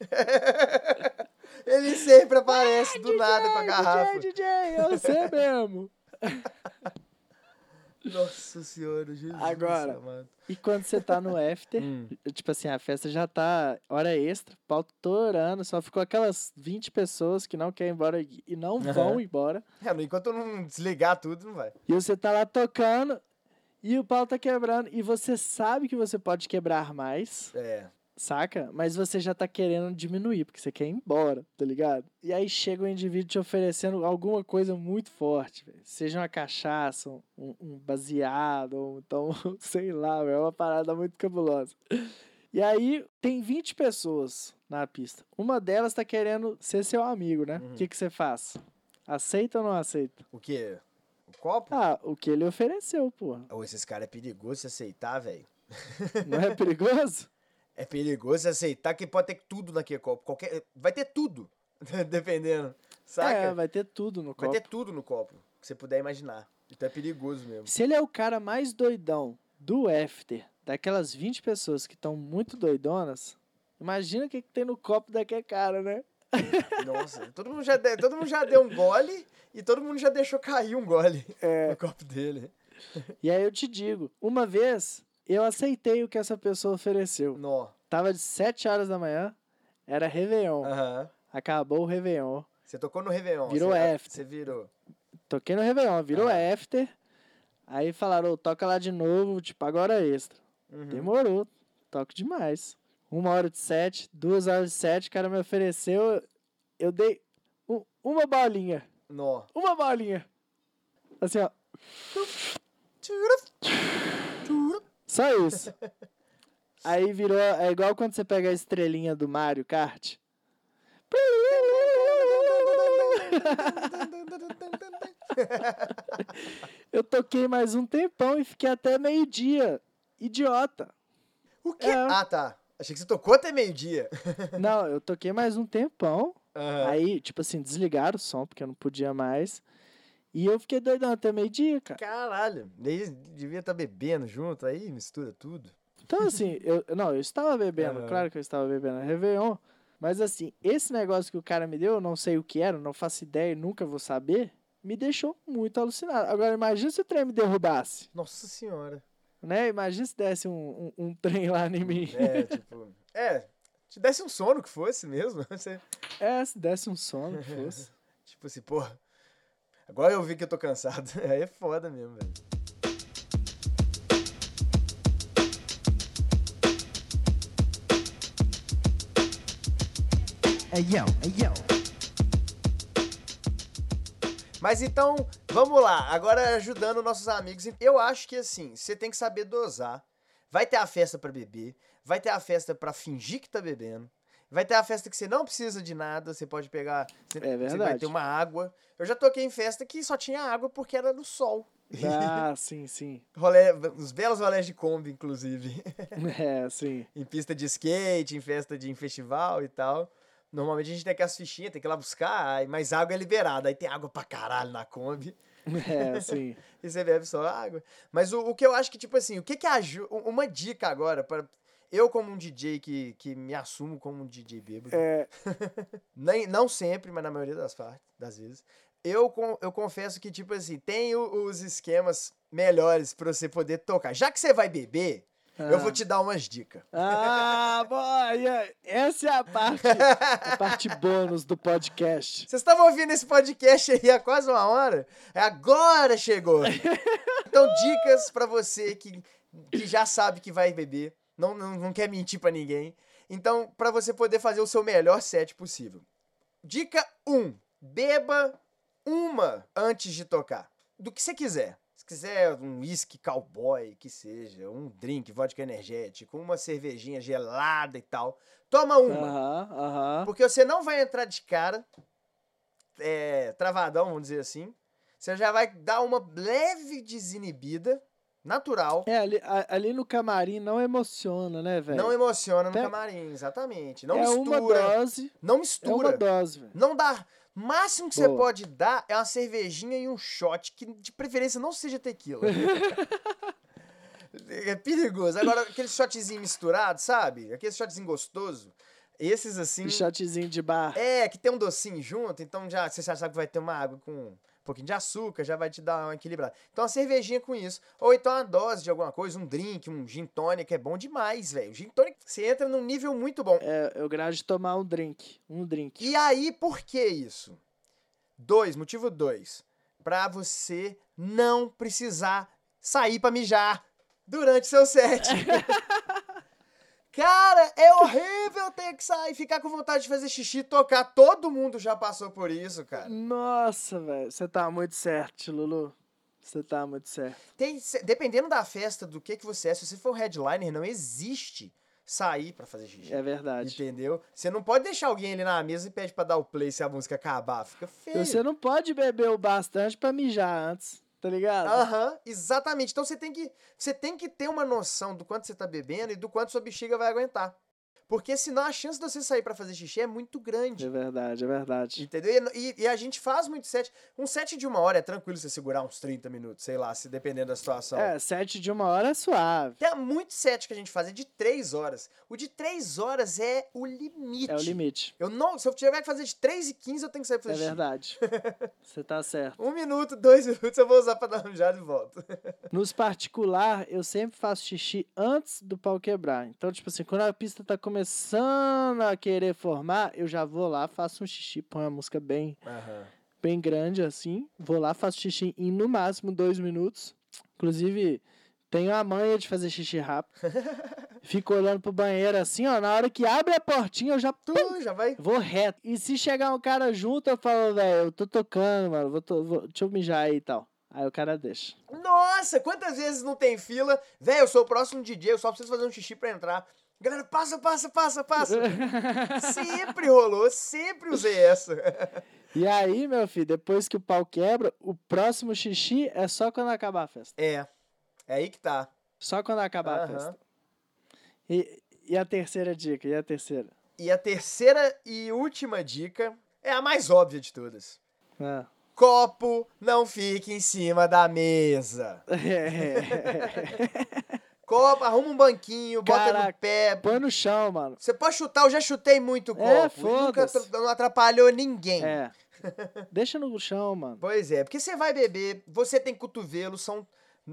Ele sempre aparece do nada com a garrafa. DJ, DJ, eu você mesmo. Nossa senhora, Jesus. Agora. amado. E quando você tá no after, Hum. tipo assim, a festa já tá hora extra, pau torando, só ficou aquelas 20 pessoas que não querem ir embora e não vão Aham. embora. É, enquanto não desligar tudo, não vai. E você tá lá tocando e o pau tá quebrando. E você sabe que você pode quebrar mais, É. saca? Mas você já tá querendo diminuir, porque você quer ir embora, tá ligado? E aí chega o indivíduo te oferecendo alguma coisa muito forte, velho. Seja uma cachaça, um, um baseado, ou então, sei lá, velho, é uma parada muito cabulosa. E aí tem 20 pessoas na pista. Uma delas tá querendo ser seu amigo, né? O Uhum. que, que você faz? Aceita ou não aceita? O quê? O copo? Ah, o que ele ofereceu, porra. Ô, esses caras é perigoso se aceitar, velho. Não é perigoso? É perigoso aceitar que pode ter tudo naquele copo. Qualquer... Vai ter tudo. Dependendo. Saca? É, vai... vai ter tudo no copo. ter tudo no copo. Que você puder imaginar. Então é perigoso mesmo. Se ele é o cara mais doidão do after, daquelas 20 pessoas que estão muito doidonas, imagina o que, que tem no copo daquele cara, né? Nossa, todo mundo, já de... todo mundo já deu um gole e todo mundo já deixou cair um gole É. no copo dele. E aí eu te digo, uma vez eu aceitei o que essa pessoa ofereceu. Nó. Tava de 7 horas da manhã, era Réveillon. Aham. Acabou o Réveillon. Você tocou no Réveillon. Virou você... after. Você virou. Toquei no Réveillon, virou after. Aí falaram, "Ô, toca lá de novo, tipo, agora extra. Uhum. Demorou. Toco demais. Uma hora de sete, duas horas de sete, o cara me ofereceu. Eu dei u- uma bolinha. Nó. Uma bolinha. Assim, ó. Só isso. Aí virou. É igual quando você pega a estrelinha do Mario Kart. Eu toquei mais um tempão e fiquei até meio-dia. Idiota. O quê? É. Ah, tá. Achei que você tocou até meio-dia. Não, eu toquei mais um tempão. Aham. Aí, tipo assim, desligaram o som, porque eu não podia mais. E eu fiquei doidão até meio-dia, cara. Caralho. Daí devia estar bebendo junto, aí mistura tudo. Então, assim, eu, não, eu estava bebendo, claro que eu estava bebendo a Réveillon. Mas, assim, esse negócio que o cara me deu, eu não sei o que era, não faço ideia e nunca vou saber, me deixou muito alucinado. Agora, imagina se o trem me derrubasse, Nossa senhora. né? Imagina se desse um, um, um trem lá em mim. É, tipo. É, te desse um sono que fosse mesmo. Você, É, se desse um sono, que fosse. tipo assim, porra. Agora eu vi que eu tô cansado. Aí é foda mesmo, velho. Hey yo, hey yo. Mas então, vamos lá. Agora ajudando nossos amigos. Eu acho que assim, você tem que saber dosar. Vai ter a festa pra beber, vai ter a festa pra fingir que tá bebendo. Vai ter a festa que você não precisa de nada, você pode pegar, você, É você vai verdade. ter uma água. Eu já toquei em festa que só tinha água porque era no sol. Ah, sim, sim. Rolê, os belos rolés de Kombi, inclusive. É, sim. em pista de skate, em festa de em festival e tal. Normalmente a gente tem aquelas fichinhas, tem que ir lá buscar, mas água é liberada. Aí tem água pra caralho na Kombi. É, sim. E você bebe só água. Mas o, o que eu acho que, tipo assim, o que que ajuda. Uma dica agora, para eu, como um DJ que, que me assumo como um DJ bêbado, É, nem, não sempre, mas na maioria das partes, das vezes, eu, eu confesso que, tipo assim, tem os esquemas melhores pra você poder tocar. Já que você vai beber, eu vou Ah. te dar umas dicas. Ah, boy, essa é a parte, a parte bônus do podcast. Vocês estavam ouvindo esse podcast aí há quase uma hora? Agora chegou! Então, dicas pra você que, que já sabe que vai beber, não, não, não quer mentir pra ninguém. Então, pra você poder fazer o seu melhor set possível. Dica 1. Beba uma antes de tocar. Do que você quiser. Se quiser um whisky cowboy, que seja, um drink, vodka energético, uma cervejinha gelada e tal. Toma uma. Aham, aham. Porque você não vai entrar de cara é, travadão, vamos dizer assim. Você já vai dar uma leve desinibida natural. É, ali, ali no camarim não emociona, né, velho? Não emociona no Tem- camarim, exatamente. Não é uma mistura. dose. Não É mistura. uma dose, velho. Não dá. O máximo que você Boa. pode dar é uma cervejinha e um shot, que de preferência não seja tequila. é perigoso. Agora, aquele shotzinho misturado, sabe? Aquele shotzinho gostoso. Esses assim. Um shotzinho de bar. É, que tem um docinho junto, então já você já sabe que vai ter uma água com um pouquinho de açúcar, já vai te dar uma equilibrada. Então, uma cervejinha com isso. Ou então uma dose de alguma coisa, um drink, um gin tonic, é bom demais, velho. Gin tonic, você entra num nível muito bom. É, eu grado de tomar um drink. Um drink. E aí, por que isso? Dois, motivo dois. Pra você não precisar sair pra mijar durante seu set. Cara, é horrível ter que sair, ficar com vontade de fazer xixi, tocar. Todo mundo já passou por isso, cara. Nossa, velho. Você tá muito certo, Lulu. Você tá muito certo. Tem, dependendo da festa, do que que você é, se você for headliner, não existe sair pra fazer xixi. É verdade. Entendeu? Você não pode deixar alguém ali na mesa e pede pra dar o play se a música acabar. Fica feio. Você não pode beber o bastante pra mijar antes, tá ligado? Aham, exatamente. Então você tem que você tem que ter uma noção do quanto você tá bebendo e do quanto sua bexiga vai aguentar. Porque senão a chance de você sair pra fazer xixi é muito grande. É verdade, é verdade. Entendeu? E, e- a gente faz muito set. Um set de uma hora é tranquilo você segurar uns 30 minutos, sei lá, se dependendo da situação. É, sete de uma hora é suave. Tem muito set que a gente faz é de 3 horas. O de 3 horas é o limite. É o limite. Eu não, se eu tiver que fazer de 3 e 15, eu tenho que sair pra É fazer xixi. verdade. Você tá certo. Um minuto, dois minutos eu vou usar pra dar uma mijada e volto. Nos particular, eu sempre faço xixi antes do pau quebrar. Então, tipo assim, quando a pista tá começando a querer formar, eu já vou lá, faço um xixi, põe uma música bem, bem grande assim. Vou lá, faço xixi em no máximo dois minutos. Inclusive, tenho a manha de fazer xixi rápido. Fico olhando pro banheiro assim, ó. Na hora que abre a portinha, eu já pum, Tu já vai vou reto. E se chegar um cara junto, eu falo, velho, eu tô tocando, mano. Vou to- vou- deixa eu mijar aí e tal. Aí o cara deixa. Nossa, quantas vezes não tem fila? Véi, eu sou o próximo DJ, eu só preciso fazer um xixi pra entrar. Galera, passa, passa, passa, passa. sempre rolou, sempre usei essa. E aí, meu filho, depois que o pau quebra, o próximo xixi é só quando acabar a festa. É, é aí que tá. Só quando acabar a Aham. festa. E, e a terceira dica? E a terceira? E a terceira e última dica é a mais óbvia de todas. Ah. Copo não fique em cima da mesa. Copo, arruma um banquinho, bota no Caraca. pé. Põe no chão, mano. Você pode chutar, eu já chutei muito copo. É, e nunca foda-se. tra- não atrapalhou ninguém. É. Deixa no chão, mano. Pois é, porque você vai beber, você tem cotovelo, são,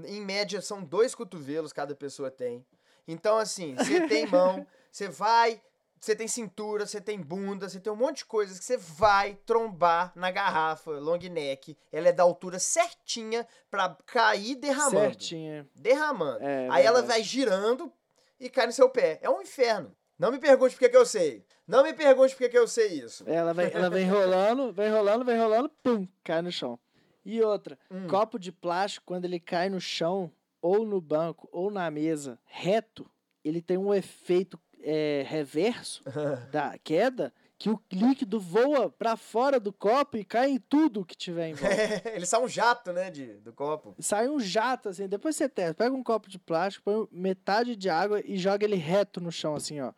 em média, são dois cotovelos cada pessoa tem. Então, assim, você tem mão, você vai, você tem cintura, você tem bunda, você tem um monte de coisas que você vai trombar na garrafa long neck. Ela é da altura certinha pra cair derramando. Certinho. Derramando. É, Aí ela verdade. vai girando e cai no seu pé. É um inferno. Não me pergunte por que que eu sei. Não me pergunte por que que eu sei isso. Ela vem, ela vem rolando, vem rolando, vem rolando, pum, cai no chão. E outra, Hum. copo de plástico, quando ele cai no chão, ou no banco, ou na mesa, reto, ele tem um efeito é, reverso da queda, que o líquido voa pra fora do copo e cai em tudo que tiver em volta. Eles são um jato, né, de, do copo. Sai um jato, assim, depois você testa, pega um copo de plástico, põe metade de água e joga ele reto no chão, assim, ó.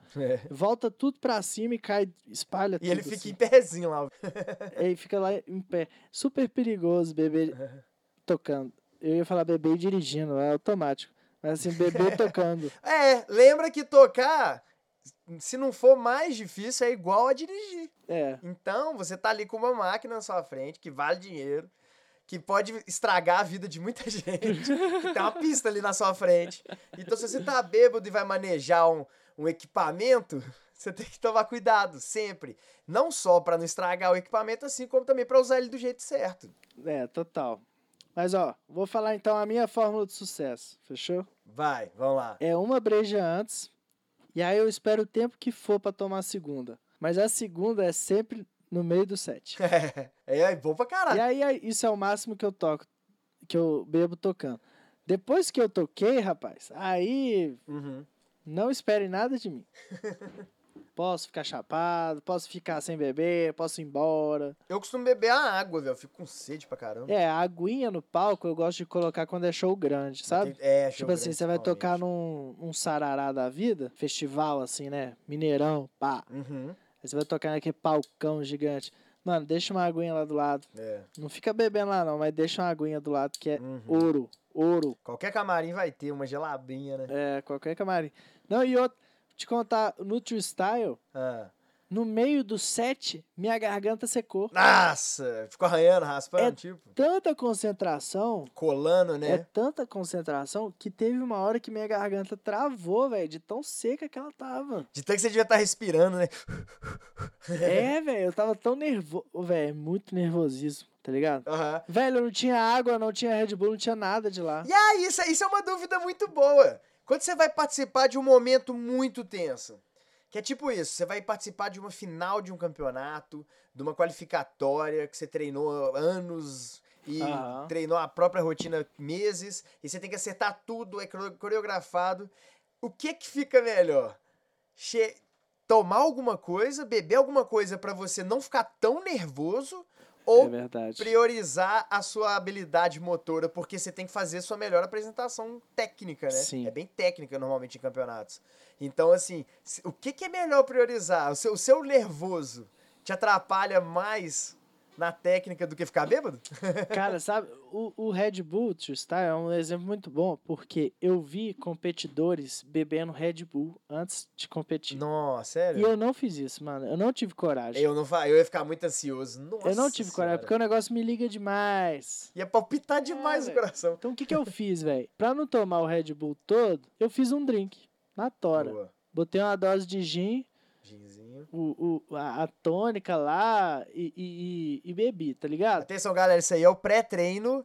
Volta tudo pra cima e cai, espalha E tudo. ele fica assim. em pezinho lá. Aí fica lá em pé. Super perigoso beber tocando. Eu ia falar beber e dirigindo, é automático. Mas assim, beber tocando. É, lembra que tocar, se não for mais difícil, é igual a dirigir. É. Então, você tá ali com uma máquina na sua frente, que vale dinheiro, que pode estragar a vida de muita gente, que tem uma pista ali na sua frente. Então, se você tá bêbado e vai manejar um, um equipamento, você tem que tomar cuidado, sempre. Não só pra não estragar o equipamento, assim como também pra usar ele do jeito certo. É, total. Mas ó, vou falar então a minha fórmula de sucesso, fechou? Vai, vamos lá. É uma breja antes, e aí eu espero o tempo que for pra tomar a segunda. Mas a segunda é sempre no meio do set. É, é bom pra E caralho. aí, aí, isso é o máximo que eu toco, que eu bebo tocando. Depois que eu toquei, rapaz, aí Uhum. não espere nada de mim. Posso ficar chapado, posso ficar sem beber, posso ir embora. Eu costumo beber a água, velho. Eu fico com sede pra caramba. É, a aguinha no palco eu gosto de colocar quando é show grande, sabe? É, show Tipo assim, grande, você vai tocar num, num sarará da vida, festival assim, né? Mineirão, pá. Uhum. Aí você vai tocar naquele palcão gigante. Mano, deixa uma aguinha lá do lado. É. Não fica bebendo lá não, mas deixa uma aguinha do lado que é Uhum. ouro, ouro. Qualquer camarim vai ter uma geladinha, né? É, qualquer camarim. Não, e outro, te contar, no True Style, Ah. no meio do set, minha garganta secou. Nossa! Ficou arranhando, raspando, É tipo. Tanta concentração, Colando, né? é tanta concentração, que teve uma hora que minha garganta travou, velho, de tão seca que ela tava. De tanto que você devia estar respirando, né? É, velho, eu tava tão nervoso, velho, muito nervosismo, tá ligado? Aham. Velho, eu não tinha água, não tinha Red Bull, não tinha nada de lá. E aí, isso, isso é uma dúvida muito boa. Quando você vai participar de um momento muito tenso, que é tipo isso, você vai participar de uma final de um campeonato, de uma qualificatória que você treinou anos e Aham. treinou a própria rotina meses, e você tem que acertar tudo, é core- coreografado. O que que fica melhor? Che- tomar alguma coisa, beber alguma coisa pra você não ficar tão nervoso ou É priorizar a sua habilidade motora, porque você tem que fazer sua melhor apresentação técnica, né? Sim. É bem técnica normalmente em campeonatos. Então, assim, o que, que é melhor priorizar? O seu, o seu nervoso te atrapalha mais na técnica do que ficar bêbado? Cara, sabe, o, o Red Bull Style é um exemplo muito bom, porque eu vi competidores bebendo Red Bull antes de competir. Nossa, E sério? eu não fiz isso, mano. Eu não tive coragem. Eu não eu ia ficar muito ansioso. Nossa Eu não tive coragem, Senhora. porque o negócio me liga demais. Ia palpitar demais o velho. coração. Então o que, que eu fiz, velho? Pra não tomar o Red Bull todo, eu fiz um drink na tora. Boa. Botei uma dose de gin, Ginzinho. O, o, a, a tônica lá e, e, e- bebi, tá ligado? Atenção, galera, isso aí é o pré-treino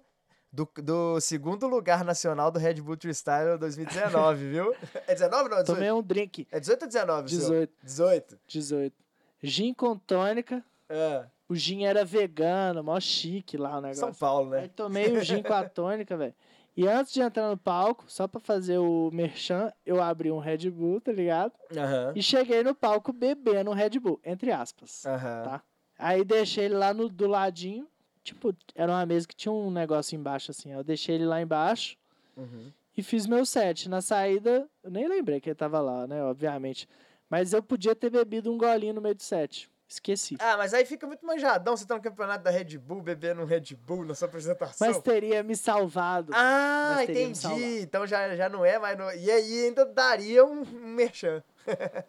do, do segundo lugar nacional do Red Bull Freestyle 2019, viu? É 19 não? 18? Tomei um drink, É 18 ou 19? o seu? 18. 18. 18. Gin com tônica. É. O gin era vegano, mó chique lá o negócio. São Paulo, Aí né? tomei o gin com a tônica, velho. E antes de entrar no palco, só pra fazer o merchan, eu abri um Red Bull, tá ligado? Aham. E cheguei no palco bebendo um Red Bull, entre aspas. Aham. Tá. Aí deixei ele lá no, do ladinho. Tipo, era uma mesa que tinha um negócio embaixo, assim. Eu deixei ele lá embaixo Uhum. e fiz meu set. Na saída, eu nem lembrei que ele tava lá, né? Obviamente. Mas eu podia ter bebido um golinho no meio do set. Esqueci. Ah, mas aí fica muito manjadão. Você tá no campeonato da Red Bull, bebendo um Red Bull na sua apresentação. Mas teria me salvado. Ah, me salvado. entendi. Então já, já não é mais. No... E aí ainda daria um, um merchan.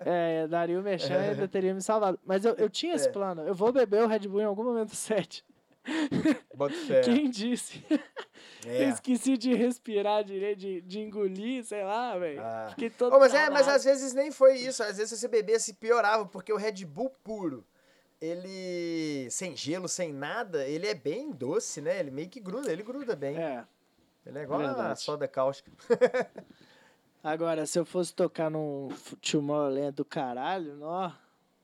É, daria o mexer e ainda teria me salvado. Mas eu, eu tinha esse É. plano. Eu vou beber o Red Bull em algum momento do set. Bota fé. Quem disse? Eu É. esqueci de respirar direito, de, de engolir, sei lá, velho. Ah. Fiquei todo. Ô, mas, é, mas às vezes nem foi isso. Às vezes se você bebesse piorava, porque o Red Bull puro, ele sem gelo, sem nada, ele é bem doce, né? Ele meio que gruda, ele gruda bem. É. Ele é igual a verdade. soda cáustica. Agora, se eu fosse tocar num Tomorrowland do caralho, nó,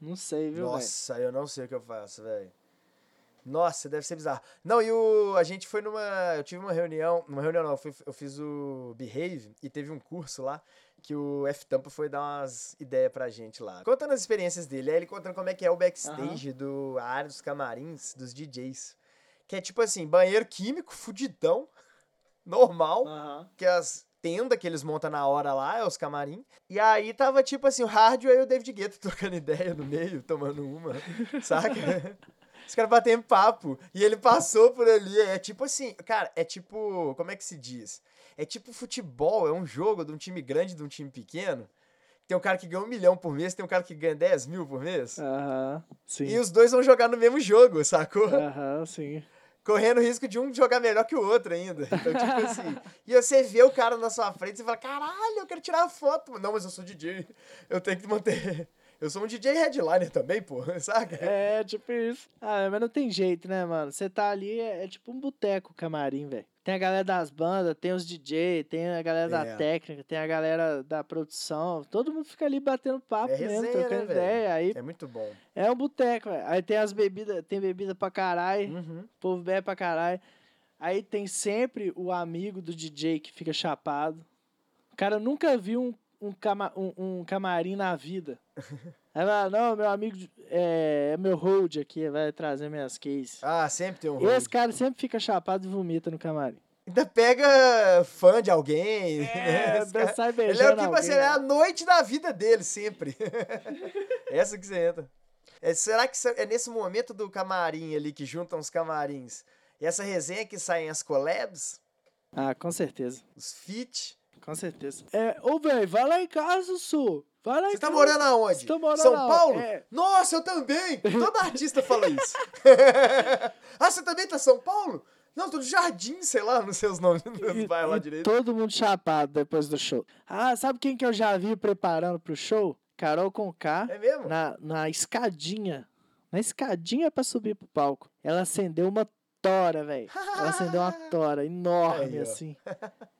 não sei, viu, velho? Nossa, eu não sei o que eu faço, velho. Nossa, deve ser bizarro. Não, e o. A gente foi numa. Eu tive uma reunião. Uma reunião não, eu, fui- eu fiz o Behave e teve um curso lá que o F Tampa foi dar umas ideias pra gente lá. Contando as experiências dele, aí ele contando como é que é o backstage do a área dos camarins, dos DJs. Que é tipo assim, banheiro químico, fudidão, normal Aham. que as tendas que eles montam na hora lá, é os camarim. E aí tava tipo assim, o Hardware e o David Guetta trocando ideia no meio, tomando uma, saca? Os caras batendo papo. E ele passou por ali. É tipo assim, cara, é tipo. Como é que se diz? É tipo futebol, é um jogo de um time grande e de um time pequeno. Tem um cara que ganha um milhão por mês, tem um cara que ganha 10 mil por mês. Aham, sim. E os dois vão jogar no mesmo jogo, sacou? Aham, sim. correndo o risco de um jogar melhor que o outro ainda. Então, tipo assim. e você vê o cara na sua frente e fala: caralho, eu quero tirar a foto. Não, mas eu sou DJ. Eu tenho que manter. Eu sou um DJ headliner também, pô, saca? É, tipo isso. Ah, mas não tem jeito, né, mano? Você tá ali, é, é tipo um boteco camarim, velho. Tem a galera das bandas, tem os DJ, tem a galera É. da técnica, tem a galera da produção. Todo mundo fica ali batendo papo É mesmo, resenha, trocando né, ideia. Aí É muito bom. é um boteco, velho. Aí tem as bebidas, tem bebida pra caralho, Uhum. o povo bebe pra caralho. Aí tem sempre o amigo do DJ que fica chapado. O cara nunca viu um, um, cama, um, um camarim na vida. Aí vai, não, meu amigo é, é meu hold aqui, vai trazer minhas cases. Ah, sempre tem um Esse hold. cara sempre fica chapado e vomita no camarim. Ainda pega fã de alguém. né? Esse cara- sai Ele é beijando o tipo alguém, assim, é a né? noite da vida dele, sempre. Essa que você entra. É, será que é nesse momento do camarim ali, que juntam os camarins, e essa resenha que saem as collabs, Ah, com certeza. os feat? Com certeza. É, ô, velho, vai lá em casa, Su. Vai lá Você em tá casa. morando aonde? Tá morando São aonde? Paulo? É. Nossa, eu também! Todo artista fala isso. ah, você também tá em São Paulo? Não, tô do Jardim, sei lá, não sei os nomes dos E- bairros lá direito. todo mundo chapado depois do show. Ah, sabe quem que eu já vi preparando pro show? Carol Conká. É mesmo? na, na escadinha. Na escadinha pra subir pro palco. Ela acendeu uma tora, velho. Ela acendeu uma tora enorme, Aí, assim.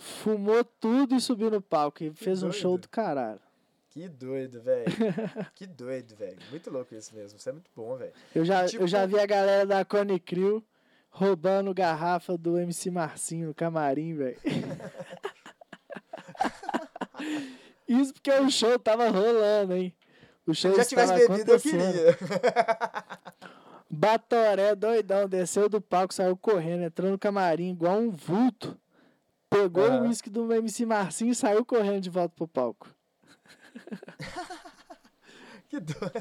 Fumou tudo e subiu no palco. E fez um show doido. do caralho. Que doido, velho. que doido, velho. Muito louco isso mesmo. Isso é muito bom, velho. Eu já, Tipo- eu já vi a galera da Cone Crew roubando garrafa do MC Marcinho no camarim, velho. Isso porque o show tava rolando, hein? O show Se já tivesse bebido, eu queria. Batoré, doidão, desceu do palco, saiu correndo, entrou no camarim igual um vulto. Pegou o uísque do MC Marcinho e saiu correndo de volta pro palco. que doido.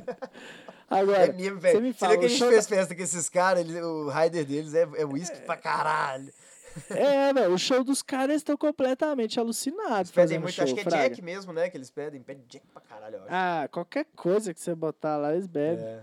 Agora, É mesmo, você me velho. Você fala, vê que a gente show fez festa com esses caras, ele- o rider deles é, é whisky pra caralho. É, velho, o show dos caras estão completamente alucinados Eles pedem muito, show, acho que é fraga. Jack mesmo, né? Que eles pedem. Pede Jack pra caralho, eu acho. Ah, qualquer coisa que você botar lá, eles bebem. é.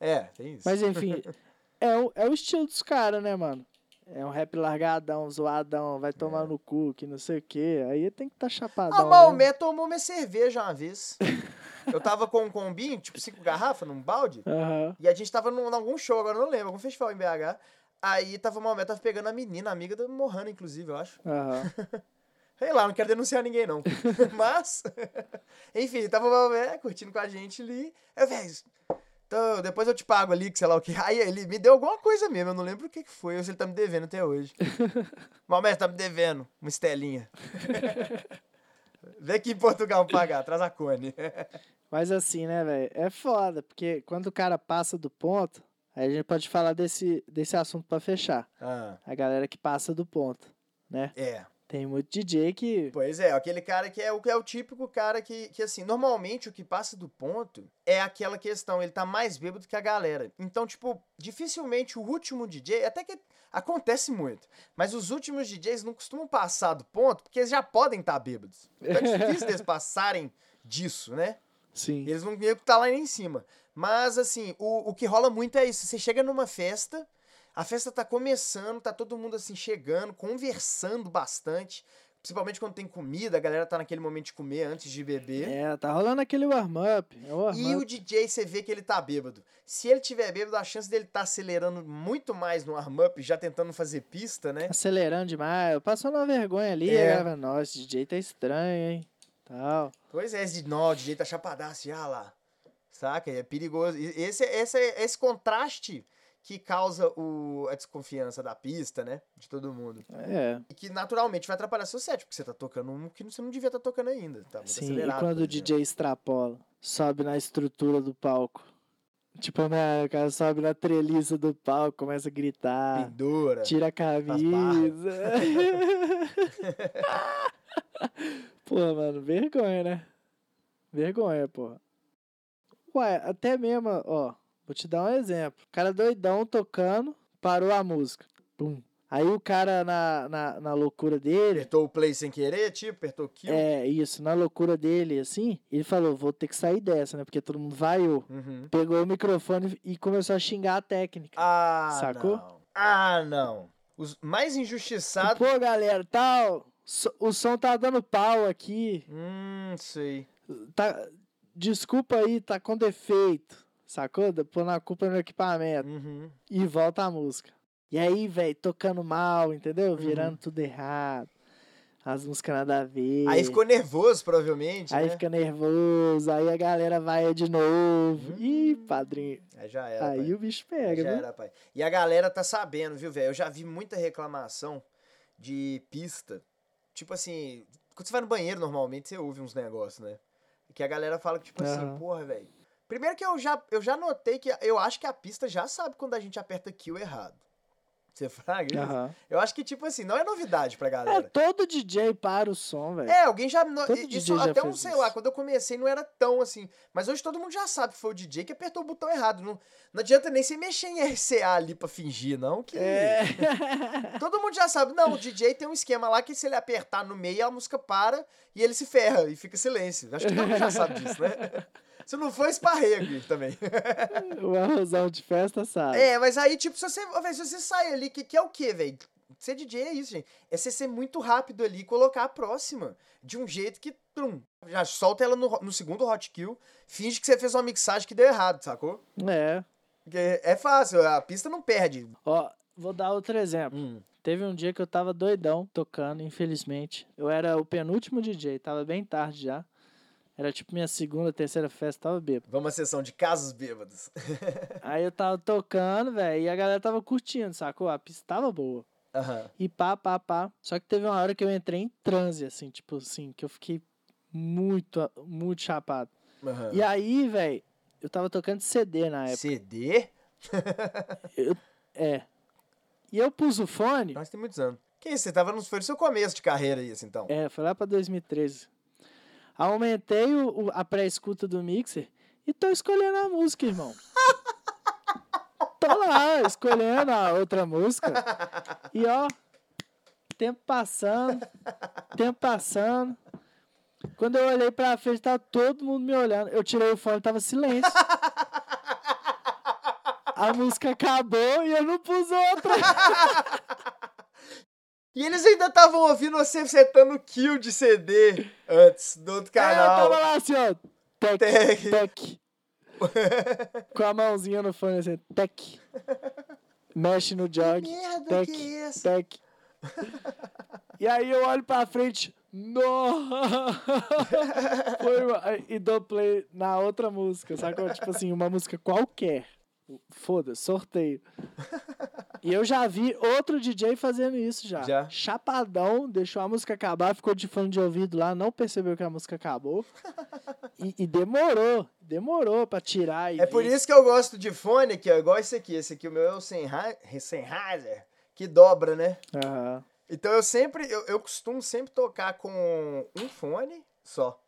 é, tem isso. Mas enfim, é o, é o estilo dos caras, né, mano? É um rap largadão, zoadão, vai tomar no cu, que não sei o quê. Aí tem que tá A chapadão. mesmo. Maomé tomou minha cerveja uma vez. eu tava com um combinho, tipo cinco garrafas, num balde. Aham. E a gente tava num, em algum show, agora eu não lembro, algum festival em BH. Aí tava o Maomé, tava pegando a menina, amiga da Mohana, inclusive, eu acho. Aham. Sei lá, não quero denunciar ninguém, não. Mas, enfim, tava o Maomé curtindo com a gente ali. Eu, velho, então, depois eu te pago ali, que sei lá o que. Aí ele me deu alguma coisa mesmo, eu não lembro o que que foi, ou se ele tá me devendo até hoje. Maomé, tá me devendo uma estelinha. Vem aqui em Portugal pagar, traz a cone. Mas assim, né, velho? É foda, porque quando o cara passa do ponto, aí a gente pode falar desse, desse assunto pra fechar. Ah, A galera que passa do ponto, né? é. Tem muito DJ que. Pois é, aquele cara que é o, é o típico cara que, que, assim, normalmente o que passa do ponto é aquela questão, ele tá mais bêbado que a galera. Então, tipo, dificilmente o último DJ, até que acontece muito, mas os últimos DJs não costumam passar do ponto porque eles já podem estar bêbados. Então é difícil deles passarem disso, né? Sim. Eles vão meio que tá lá em cima. Mas, assim, o, o que rola muito é isso. Você chega numa festa, a festa tá começando, tá todo mundo, assim, chegando, conversando bastante. Principalmente quando tem comida, a galera tá naquele momento de comer antes de beber. É, tá rolando aquele warm-up. É o E o. DJ, você vê que ele tá bêbado. Se ele tiver bêbado, a chance dele tá acelerando muito mais no warm-up, já tentando fazer pista, né? Acelerando demais. Passando uma vergonha ali. É. galera, Nossa, esse DJ tá estranho, hein? Tal. Pois é, esse de nó, o DJ tá chapadaço já lá. Saca? É perigoso. Esse, esse, esse contraste que causa o, a desconfiança da pista, né? De todo mundo. É. E que naturalmente vai atrapalhar seu set, porque você tá tocando um que você não devia estar tocando ainda. Tá muito Sim, e quando por o. DJ extrapola, sobe na estrutura do palco. Tipo, né, o cara sobe na treliça do palco, começa a gritar, Pendura. tira a camisa. pô, mano, vergonha, né? Vergonha, pô. Ué, até mesmo, ó, vou te dar um exemplo. O cara doidão tocando, parou a música. Pum. Aí o cara na, na, na loucura dele, Apertou o play sem querer, tipo, apertou o kill. é, isso, na loucura dele, assim, ele falou, vou ter que sair dessa, né? Porque todo mundo vaiou. Uhum. Pegou o microfone e começou a xingar a técnica. Ah, Sacou? não. Ah, não. Os mais injustiçados. Pô, galera, tal, so- o som tá dando pau aqui. Hum, sei. Tá, desculpa aí, tá com defeito. Sacou? Pondo a culpa no equipamento. Uhum. E volta a música. E aí, velho, tocando mal, Uhum. entendeu? Virando tudo errado. As músicas nada a ver. Aí ficou nervoso, provavelmente. Aí né? fica nervoso, aí a galera vai de novo. Ih, padrinho. Aí já era. Aí pai. o bicho Aí pega, já viu? era, pai. E a galera tá sabendo, viu, velho? Eu já vi muita reclamação de pista. Tipo assim, Quando você vai no banheiro, normalmente, você ouve uns negócios, né? Que a galera fala que, tipo assim, Aham. porra, velho. Primeiro que eu já, eu já notei que eu acho que a pista já sabe quando a gente aperta kill errado. Você fraga? Aham. Eu acho que, tipo assim, não é novidade pra É, galera. todo DJ para o som, velho. É, alguém já. Todo Isso já até um, sei isso. lá, quando eu comecei não era tão assim. Mas hoje todo mundo já sabe que foi o DJ que apertou o botão errado. Não, não adianta nem você mexer em RCA ali pra fingir, não. Que É. todo mundo já sabe. Não, o DJ tem um esquema lá que se ele apertar no meio, a música para e ele se ferra e fica silêncio. Acho que todo mundo já sabe disso, né? Se não for, esparrego também. o arrozão de festa sabe. É, mas aí, tipo, se você, ô, véi, se você sai ali, que, que é o quê, velho? Ser DJ é isso, gente. É você ser muito rápido ali e colocar a próxima. De um jeito que, trum, já solta ela no, no segundo hot kill, finge que você fez uma mixagem que deu errado, sacou? É. Porque é fácil, a pista não perde. Ó, vou dar outro exemplo. Hum. Teve um dia que eu tava doidão tocando, infelizmente. Eu era o penúltimo DJ, tava bem tarde já. Era tipo minha segunda, terceira festa, tava bêbado. Vamos à sessão de casos bêbados. Aí eu tava tocando, velho, e a galera tava curtindo, sacou? A pista tava boa. Aham. E pá, pá, pá. Só que teve uma hora que eu entrei em transe, assim, tipo assim, que eu fiquei muito, muito chapado. aham. E aí, velho, eu tava tocando CD na época. CD? É. E eu pus o fone. Nós tem muitos anos. Que isso, você tava no, foi no seu começo de carreira isso, então. É, foi lá pra 2013. Aumentei o- o- a pré-escuta do mixer e tô escolhendo a música, irmão. Tô lá, escolhendo a outra música. E ó, tempo passando, tempo passando. Quando eu olhei pra frente, tava todo mundo me olhando. Eu tirei o fone, tava silêncio. A música acabou e eu não pus outra. E eles ainda estavam ouvindo você setando kill de CD antes do outro É, eu canal. tava lá assim, ó. Tec, Tec. tec. Com a mãozinha no fone assim, tec. Mexe no jog. Que merda tec, que é essa? tec. E aí eu olho pra frente. No! Foi e dou play na outra música, sacou? Tipo assim, uma música qualquer. Foda-se, sorteio. E eu já vi outro DJ fazendo isso já. Já? Chapadão, deixou a música acabar, ficou de fone de ouvido lá, não percebeu que a música acabou. E, e demorou, demorou pra tirar. É por isso que eu gosto de fone aqui, ó, igual esse aqui. Esse aqui, o meu é o Sennheiser, que dobra, né? Aham. Então eu sempre, eu, eu costumo sempre tocar com um fone só.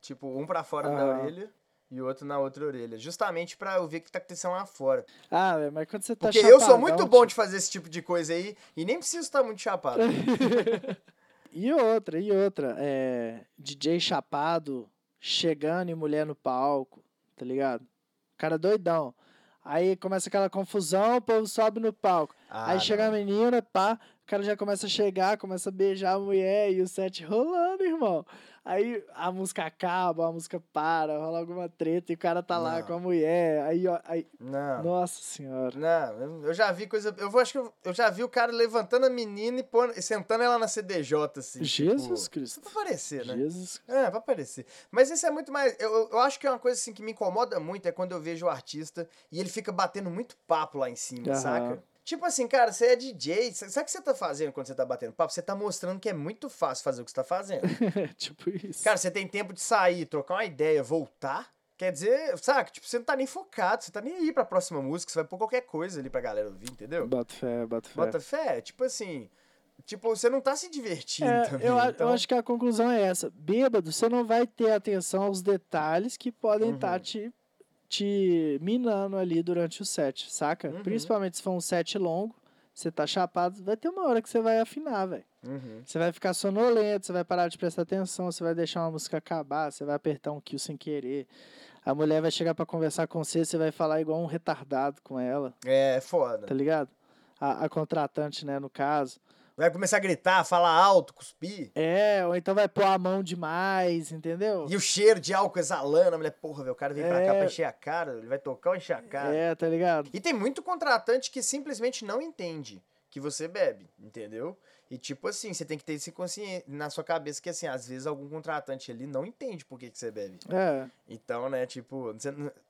Tipo, um pra fora da Aham. orelha e o outro na outra orelha. Justamente pra eu ver o que tá acontecendo lá fora. Ah, mas quando você tá Porque eu sou muito bom tio- de fazer esse tipo de coisa aí e nem preciso estar muito chapado. E outra, e outra, é, DJ chapado, chegando e mulher no palco, tá ligado? Cara doidão. Aí começa aquela confusão, o povo sobe no palco. Ah, Aí chega a não. menina, pá, o cara já começa a chegar, começa a beijar a mulher e o set rolando, irmão. Aí a música acaba, a música para, rola alguma treta e o cara tá lá Não. com a mulher. Aí, ó, aí, Não. nossa senhora. Não, eu- já vi coisa. Eu vou, acho que eu, eu já vi o cara levantando a menina e, pondo, e sentando ela na CDJ, assim. Jesus tipo, Cristo. Pra aparecer, né? Jesus. É, pra aparecer. Mas isso é muito mais. Eu, eu- eu acho que é uma coisa assim que me incomoda muito é quando eu vejo o artista e ele fica batendo muito papo lá em cima, Aham. saca? Tipo assim, cara, você é DJ. Sabe o que você tá fazendo quando você tá batendo papo? Você tá mostrando que é muito fácil fazer o que você tá fazendo. tipo isso. Cara, você tem tempo de sair, trocar uma ideia, voltar. Quer dizer, saca? Tipo, você não tá nem focado, você tá nem aí pra próxima música, você vai pôr qualquer coisa ali pra galera ouvir, entendeu? Bota fé, bota fé. Bota fé, tipo assim. Tipo, você não tá se divertindo É, também. eu, então... eu acho que a conclusão é essa. Bêbado, você não vai ter atenção aos detalhes que podem Uhum. estar te, te minando ali durante o set, saca? Uhum. Principalmente se for um set longo, você tá chapado, vai ter uma hora que você vai afinar, velho. Uhum. Você vai ficar sonolento, você vai parar de prestar atenção, você vai deixar uma música acabar, você vai apertar um kill sem querer. A mulher vai chegar pra conversar com você, você vai falar igual um retardado com ela, É, foda. tá ligado? A, a contratante, né, no caso. Vai começar a gritar, falar alto, cuspir. É, ou então vai pôr a mão demais, entendeu? E o cheiro de álcool exalando, a mulher, porra, velho, o cara veio pra cá É. pra encher a cara, ele vai tocar ou encher a cara. É, tá ligado? E tem muito contratante que simplesmente não entende que você bebe, entendeu? E tipo assim, você tem que ter esse consciente na sua cabeça que assim, às vezes algum contratante ali não entende por que, que você bebe. É, Então, né, tipo,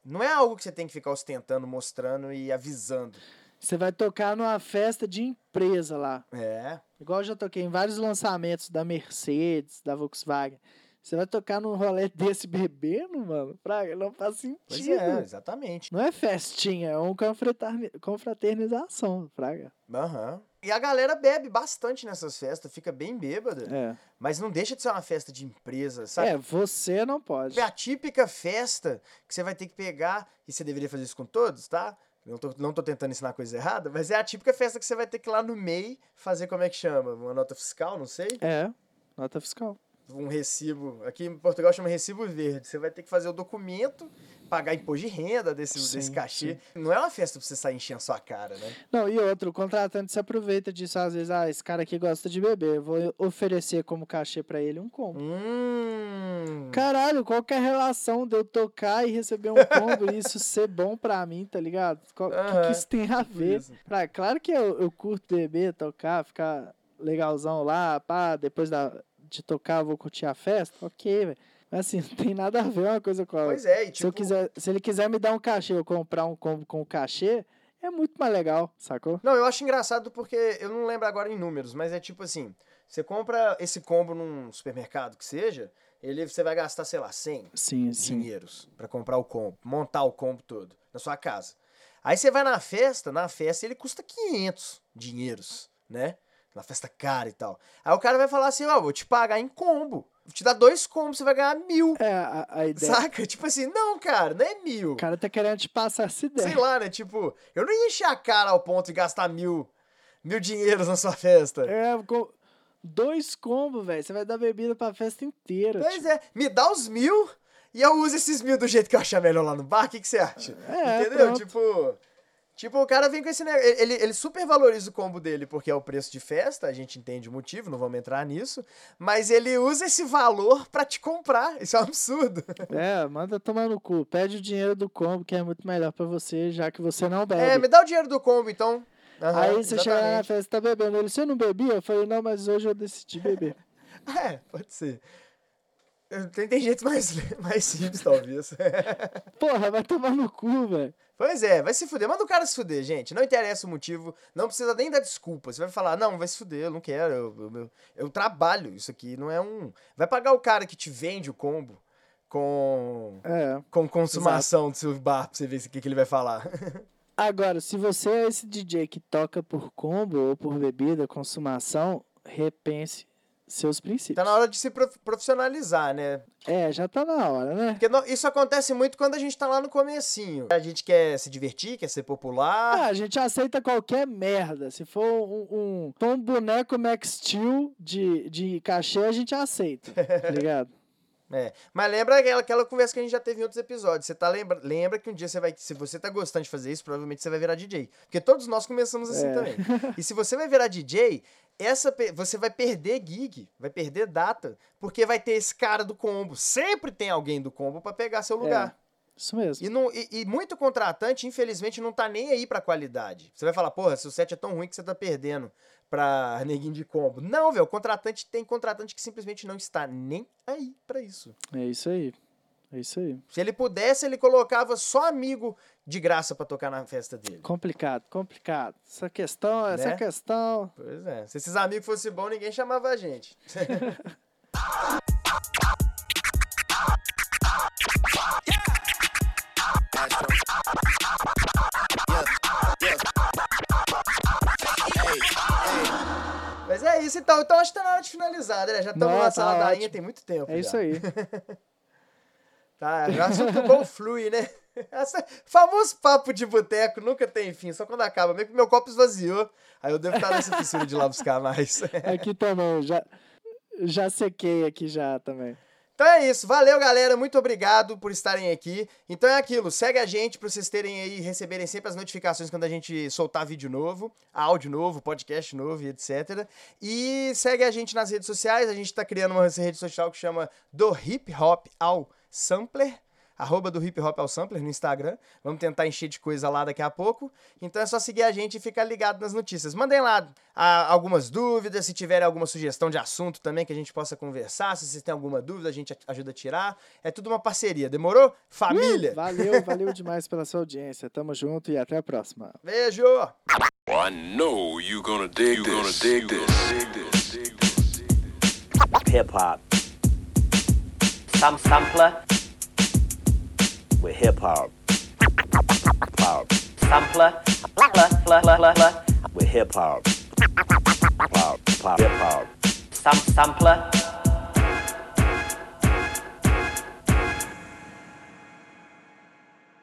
não é algo que você tem que ficar ostentando, mostrando e avisando. Você vai tocar numa festa de empresa lá. É. Igual eu já toquei em vários lançamentos da Mercedes, da Volkswagen. Você vai tocar num rolê desse bebendo, mano? Praga, não faz sentido. Pois é, exatamente. Não é festinha, é uma confraterni- confraternização, Praga. Aham. E a galera bebe bastante nessas festas, fica bem bêbada. É. Mas não deixa de ser uma festa de empresa, sabe? É, você não pode. É a típica festa que você vai ter que pegar, e você deveria fazer isso com todos, tá? Não tô, não tô tentando ensinar coisa errada, mas é a típica festa que você vai ter que ir lá no MEI fazer, como é que chama? Uma nota fiscal, não sei? É, nota fiscal. Um recibo. Aqui em Portugal chama recibo verde. Você vai ter que fazer o documento, pagar imposto de renda desse, Sim, desse cachê. Não é uma festa pra você sair enchendo sua cara, né? Não, e outro, o contratante se aproveita disso, às vezes, ah, esse cara aqui gosta de beber, eu vou oferecer como cachê pra ele um combo. Hum. Caralho, qual que é a relação de eu tocar e receber um combo e isso ser bom pra mim, tá ligado? O que, que isso tem a ver? isso. Pra- claro que eu, eu curto beber, tocar, ficar legalzão lá, pá, depois da, de tocar eu vou curtir a festa, ok, velho. Mas assim, não tem nada a ver uma coisa com a outra. Pois é, e se, eu tipo, quiser, se ele quiser me dar um cachê ou comprar um combo com cachê, é muito mais legal, sacou? Não, eu acho engraçado porque eu não lembro agora em números, mas é tipo assim: você compra esse combo num supermercado que seja, ele você vai gastar, sei lá, 100 Sim, sim. dinheiros pra comprar o combo, montar o combo todo na sua casa. Aí você vai na festa, na festa ele custa 500 dinheiros, né? Na festa cara e tal. Aí o cara vai falar assim: ó, vou te pagar em combo. Vou te dar dois combos, você vai ganhar mil. É, a, a ideia. Saca? Tipo assim, não, cara, não é mil. O cara tá querendo te passar essa ideia. Sei lá, né? Tipo, eu não ia encher a cara ao ponto de gastar mil, mil dinheiros na sua festa. É, com dois combos, velho. Você vai dar bebida pra festa inteira. Pois tipo. é, me dá os mil e eu uso esses mil do jeito que eu achar melhor lá no bar. O que, que você acha? É, Entendeu? pronto. Tipo. Tipo, o cara vem com esse negócio. Ele, ele super valoriza o combo dele porque é o preço de festa, a gente entende o motivo, não vamos entrar nisso. Mas ele usa esse valor pra te comprar. Isso é um absurdo. É, manda tomar no cu. Pede o dinheiro do combo, que é muito melhor pra você, já que você não bebe. É, me dá o dinheiro do combo, então. Aham, Aí você chega lá na exatamente. festa, tá bebendo. Ele, você não bebia? Eu falei, não, mas hoje eu decidi beber. É, pode ser. Tem, tem jeitos mais, mais simples, talvez. Porra, vai tomar no cu, velho. Pois é, vai se fuder. Manda o cara se fuder, gente. Não interessa o motivo. Não precisa nem dar desculpa. Você vai falar, não, vai se fuder, eu não quero. Eu, eu, eu- eu trabalho. Isso aqui não é um. Vai pagar o cara que te vende o combo com. É. Com consumação do seu bar pra você ver o que, que ele vai falar. Agora, se você é esse DJ que toca por combo ou por bebida, consumação, repense seus princípios. tá na hora de se prof- profissionalizar, né? É, já tá na hora, né? Porque isso acontece muito quando a gente tá lá no comecinho. A gente quer se divertir, quer ser popular. Ah, a gente aceita qualquer merda. Se for um, um, um boneco Max Steel de, de cachê, a gente aceita, tá ligado? É, mas lembra aquela, aquela conversa que a gente já teve em outros episódios. Você tá lembra, lembra que um dia você vai, se você tá gostando de fazer isso, provavelmente você vai virar DJ, porque todos nós começamos assim É. também. E se você vai virar DJ, essa você vai perder gig, vai perder data, porque vai ter esse cara do combo. Sempre tem alguém do combo pra pegar seu lugar. Isso mesmo. E, não, e, e muito contratante, infelizmente, não tá nem aí pra qualidade. Você vai falar, porra, seu set é tão ruim que você tá perdendo pra neguinho de combo. Não, velho, o contratante tem contratante que simplesmente não está nem aí pra isso. É isso aí. É isso aí. Se ele pudesse, ele colocava só amigo de graça pra tocar na festa dele. Complicado, complicado. Essa questão, essa Né? questão. Pois é. Se esses amigos fossem bons, ninguém chamava a gente. Mas é isso então. Então acho que tá na hora de finalizar, né? Já estamos na tá saladainha ótimo. tem muito tempo. É já. isso aí. Tá, o assunto bom flui, né? Essa, famoso papo de boteco nunca tem fim, só quando acaba. Meio que meu copo esvaziou, aí eu devo estar nessa fissura de lá buscar mais. Aqui também, já, já sequei aqui já também. Então é isso, valeu galera, muito obrigado por estarem aqui. Então é aquilo, segue a gente pra vocês terem aí, receberem sempre as notificações quando a gente soltar vídeo novo, áudio novo, podcast novo e etc. E segue a gente nas redes sociais, a gente tá criando uma rede social que chama Do Hip Hop ao Sampler. arroba do Hip Hop ao Sampler no Instagram. Vamos tentar encher de coisa lá daqui a pouco. Então é só seguir a gente e ficar ligado nas notícias. Mandem lá ah, algumas dúvidas, se tiverem alguma sugestão de assunto também que a gente possa conversar. Se vocês têm alguma dúvida, a gente ajuda a tirar. É tudo uma parceria. Demorou? Família! Uh, valeu, valeu demais pela sua audiência. Tamo junto e até a próxima. Beijo! I know you gonna dig you gonna dig this. Hip hop. Some sampler with hip hop. Hop. Sampler blah, blah, blah, blah, blah, blah, with hip hop. Hop, hop, hip hop. Some sampler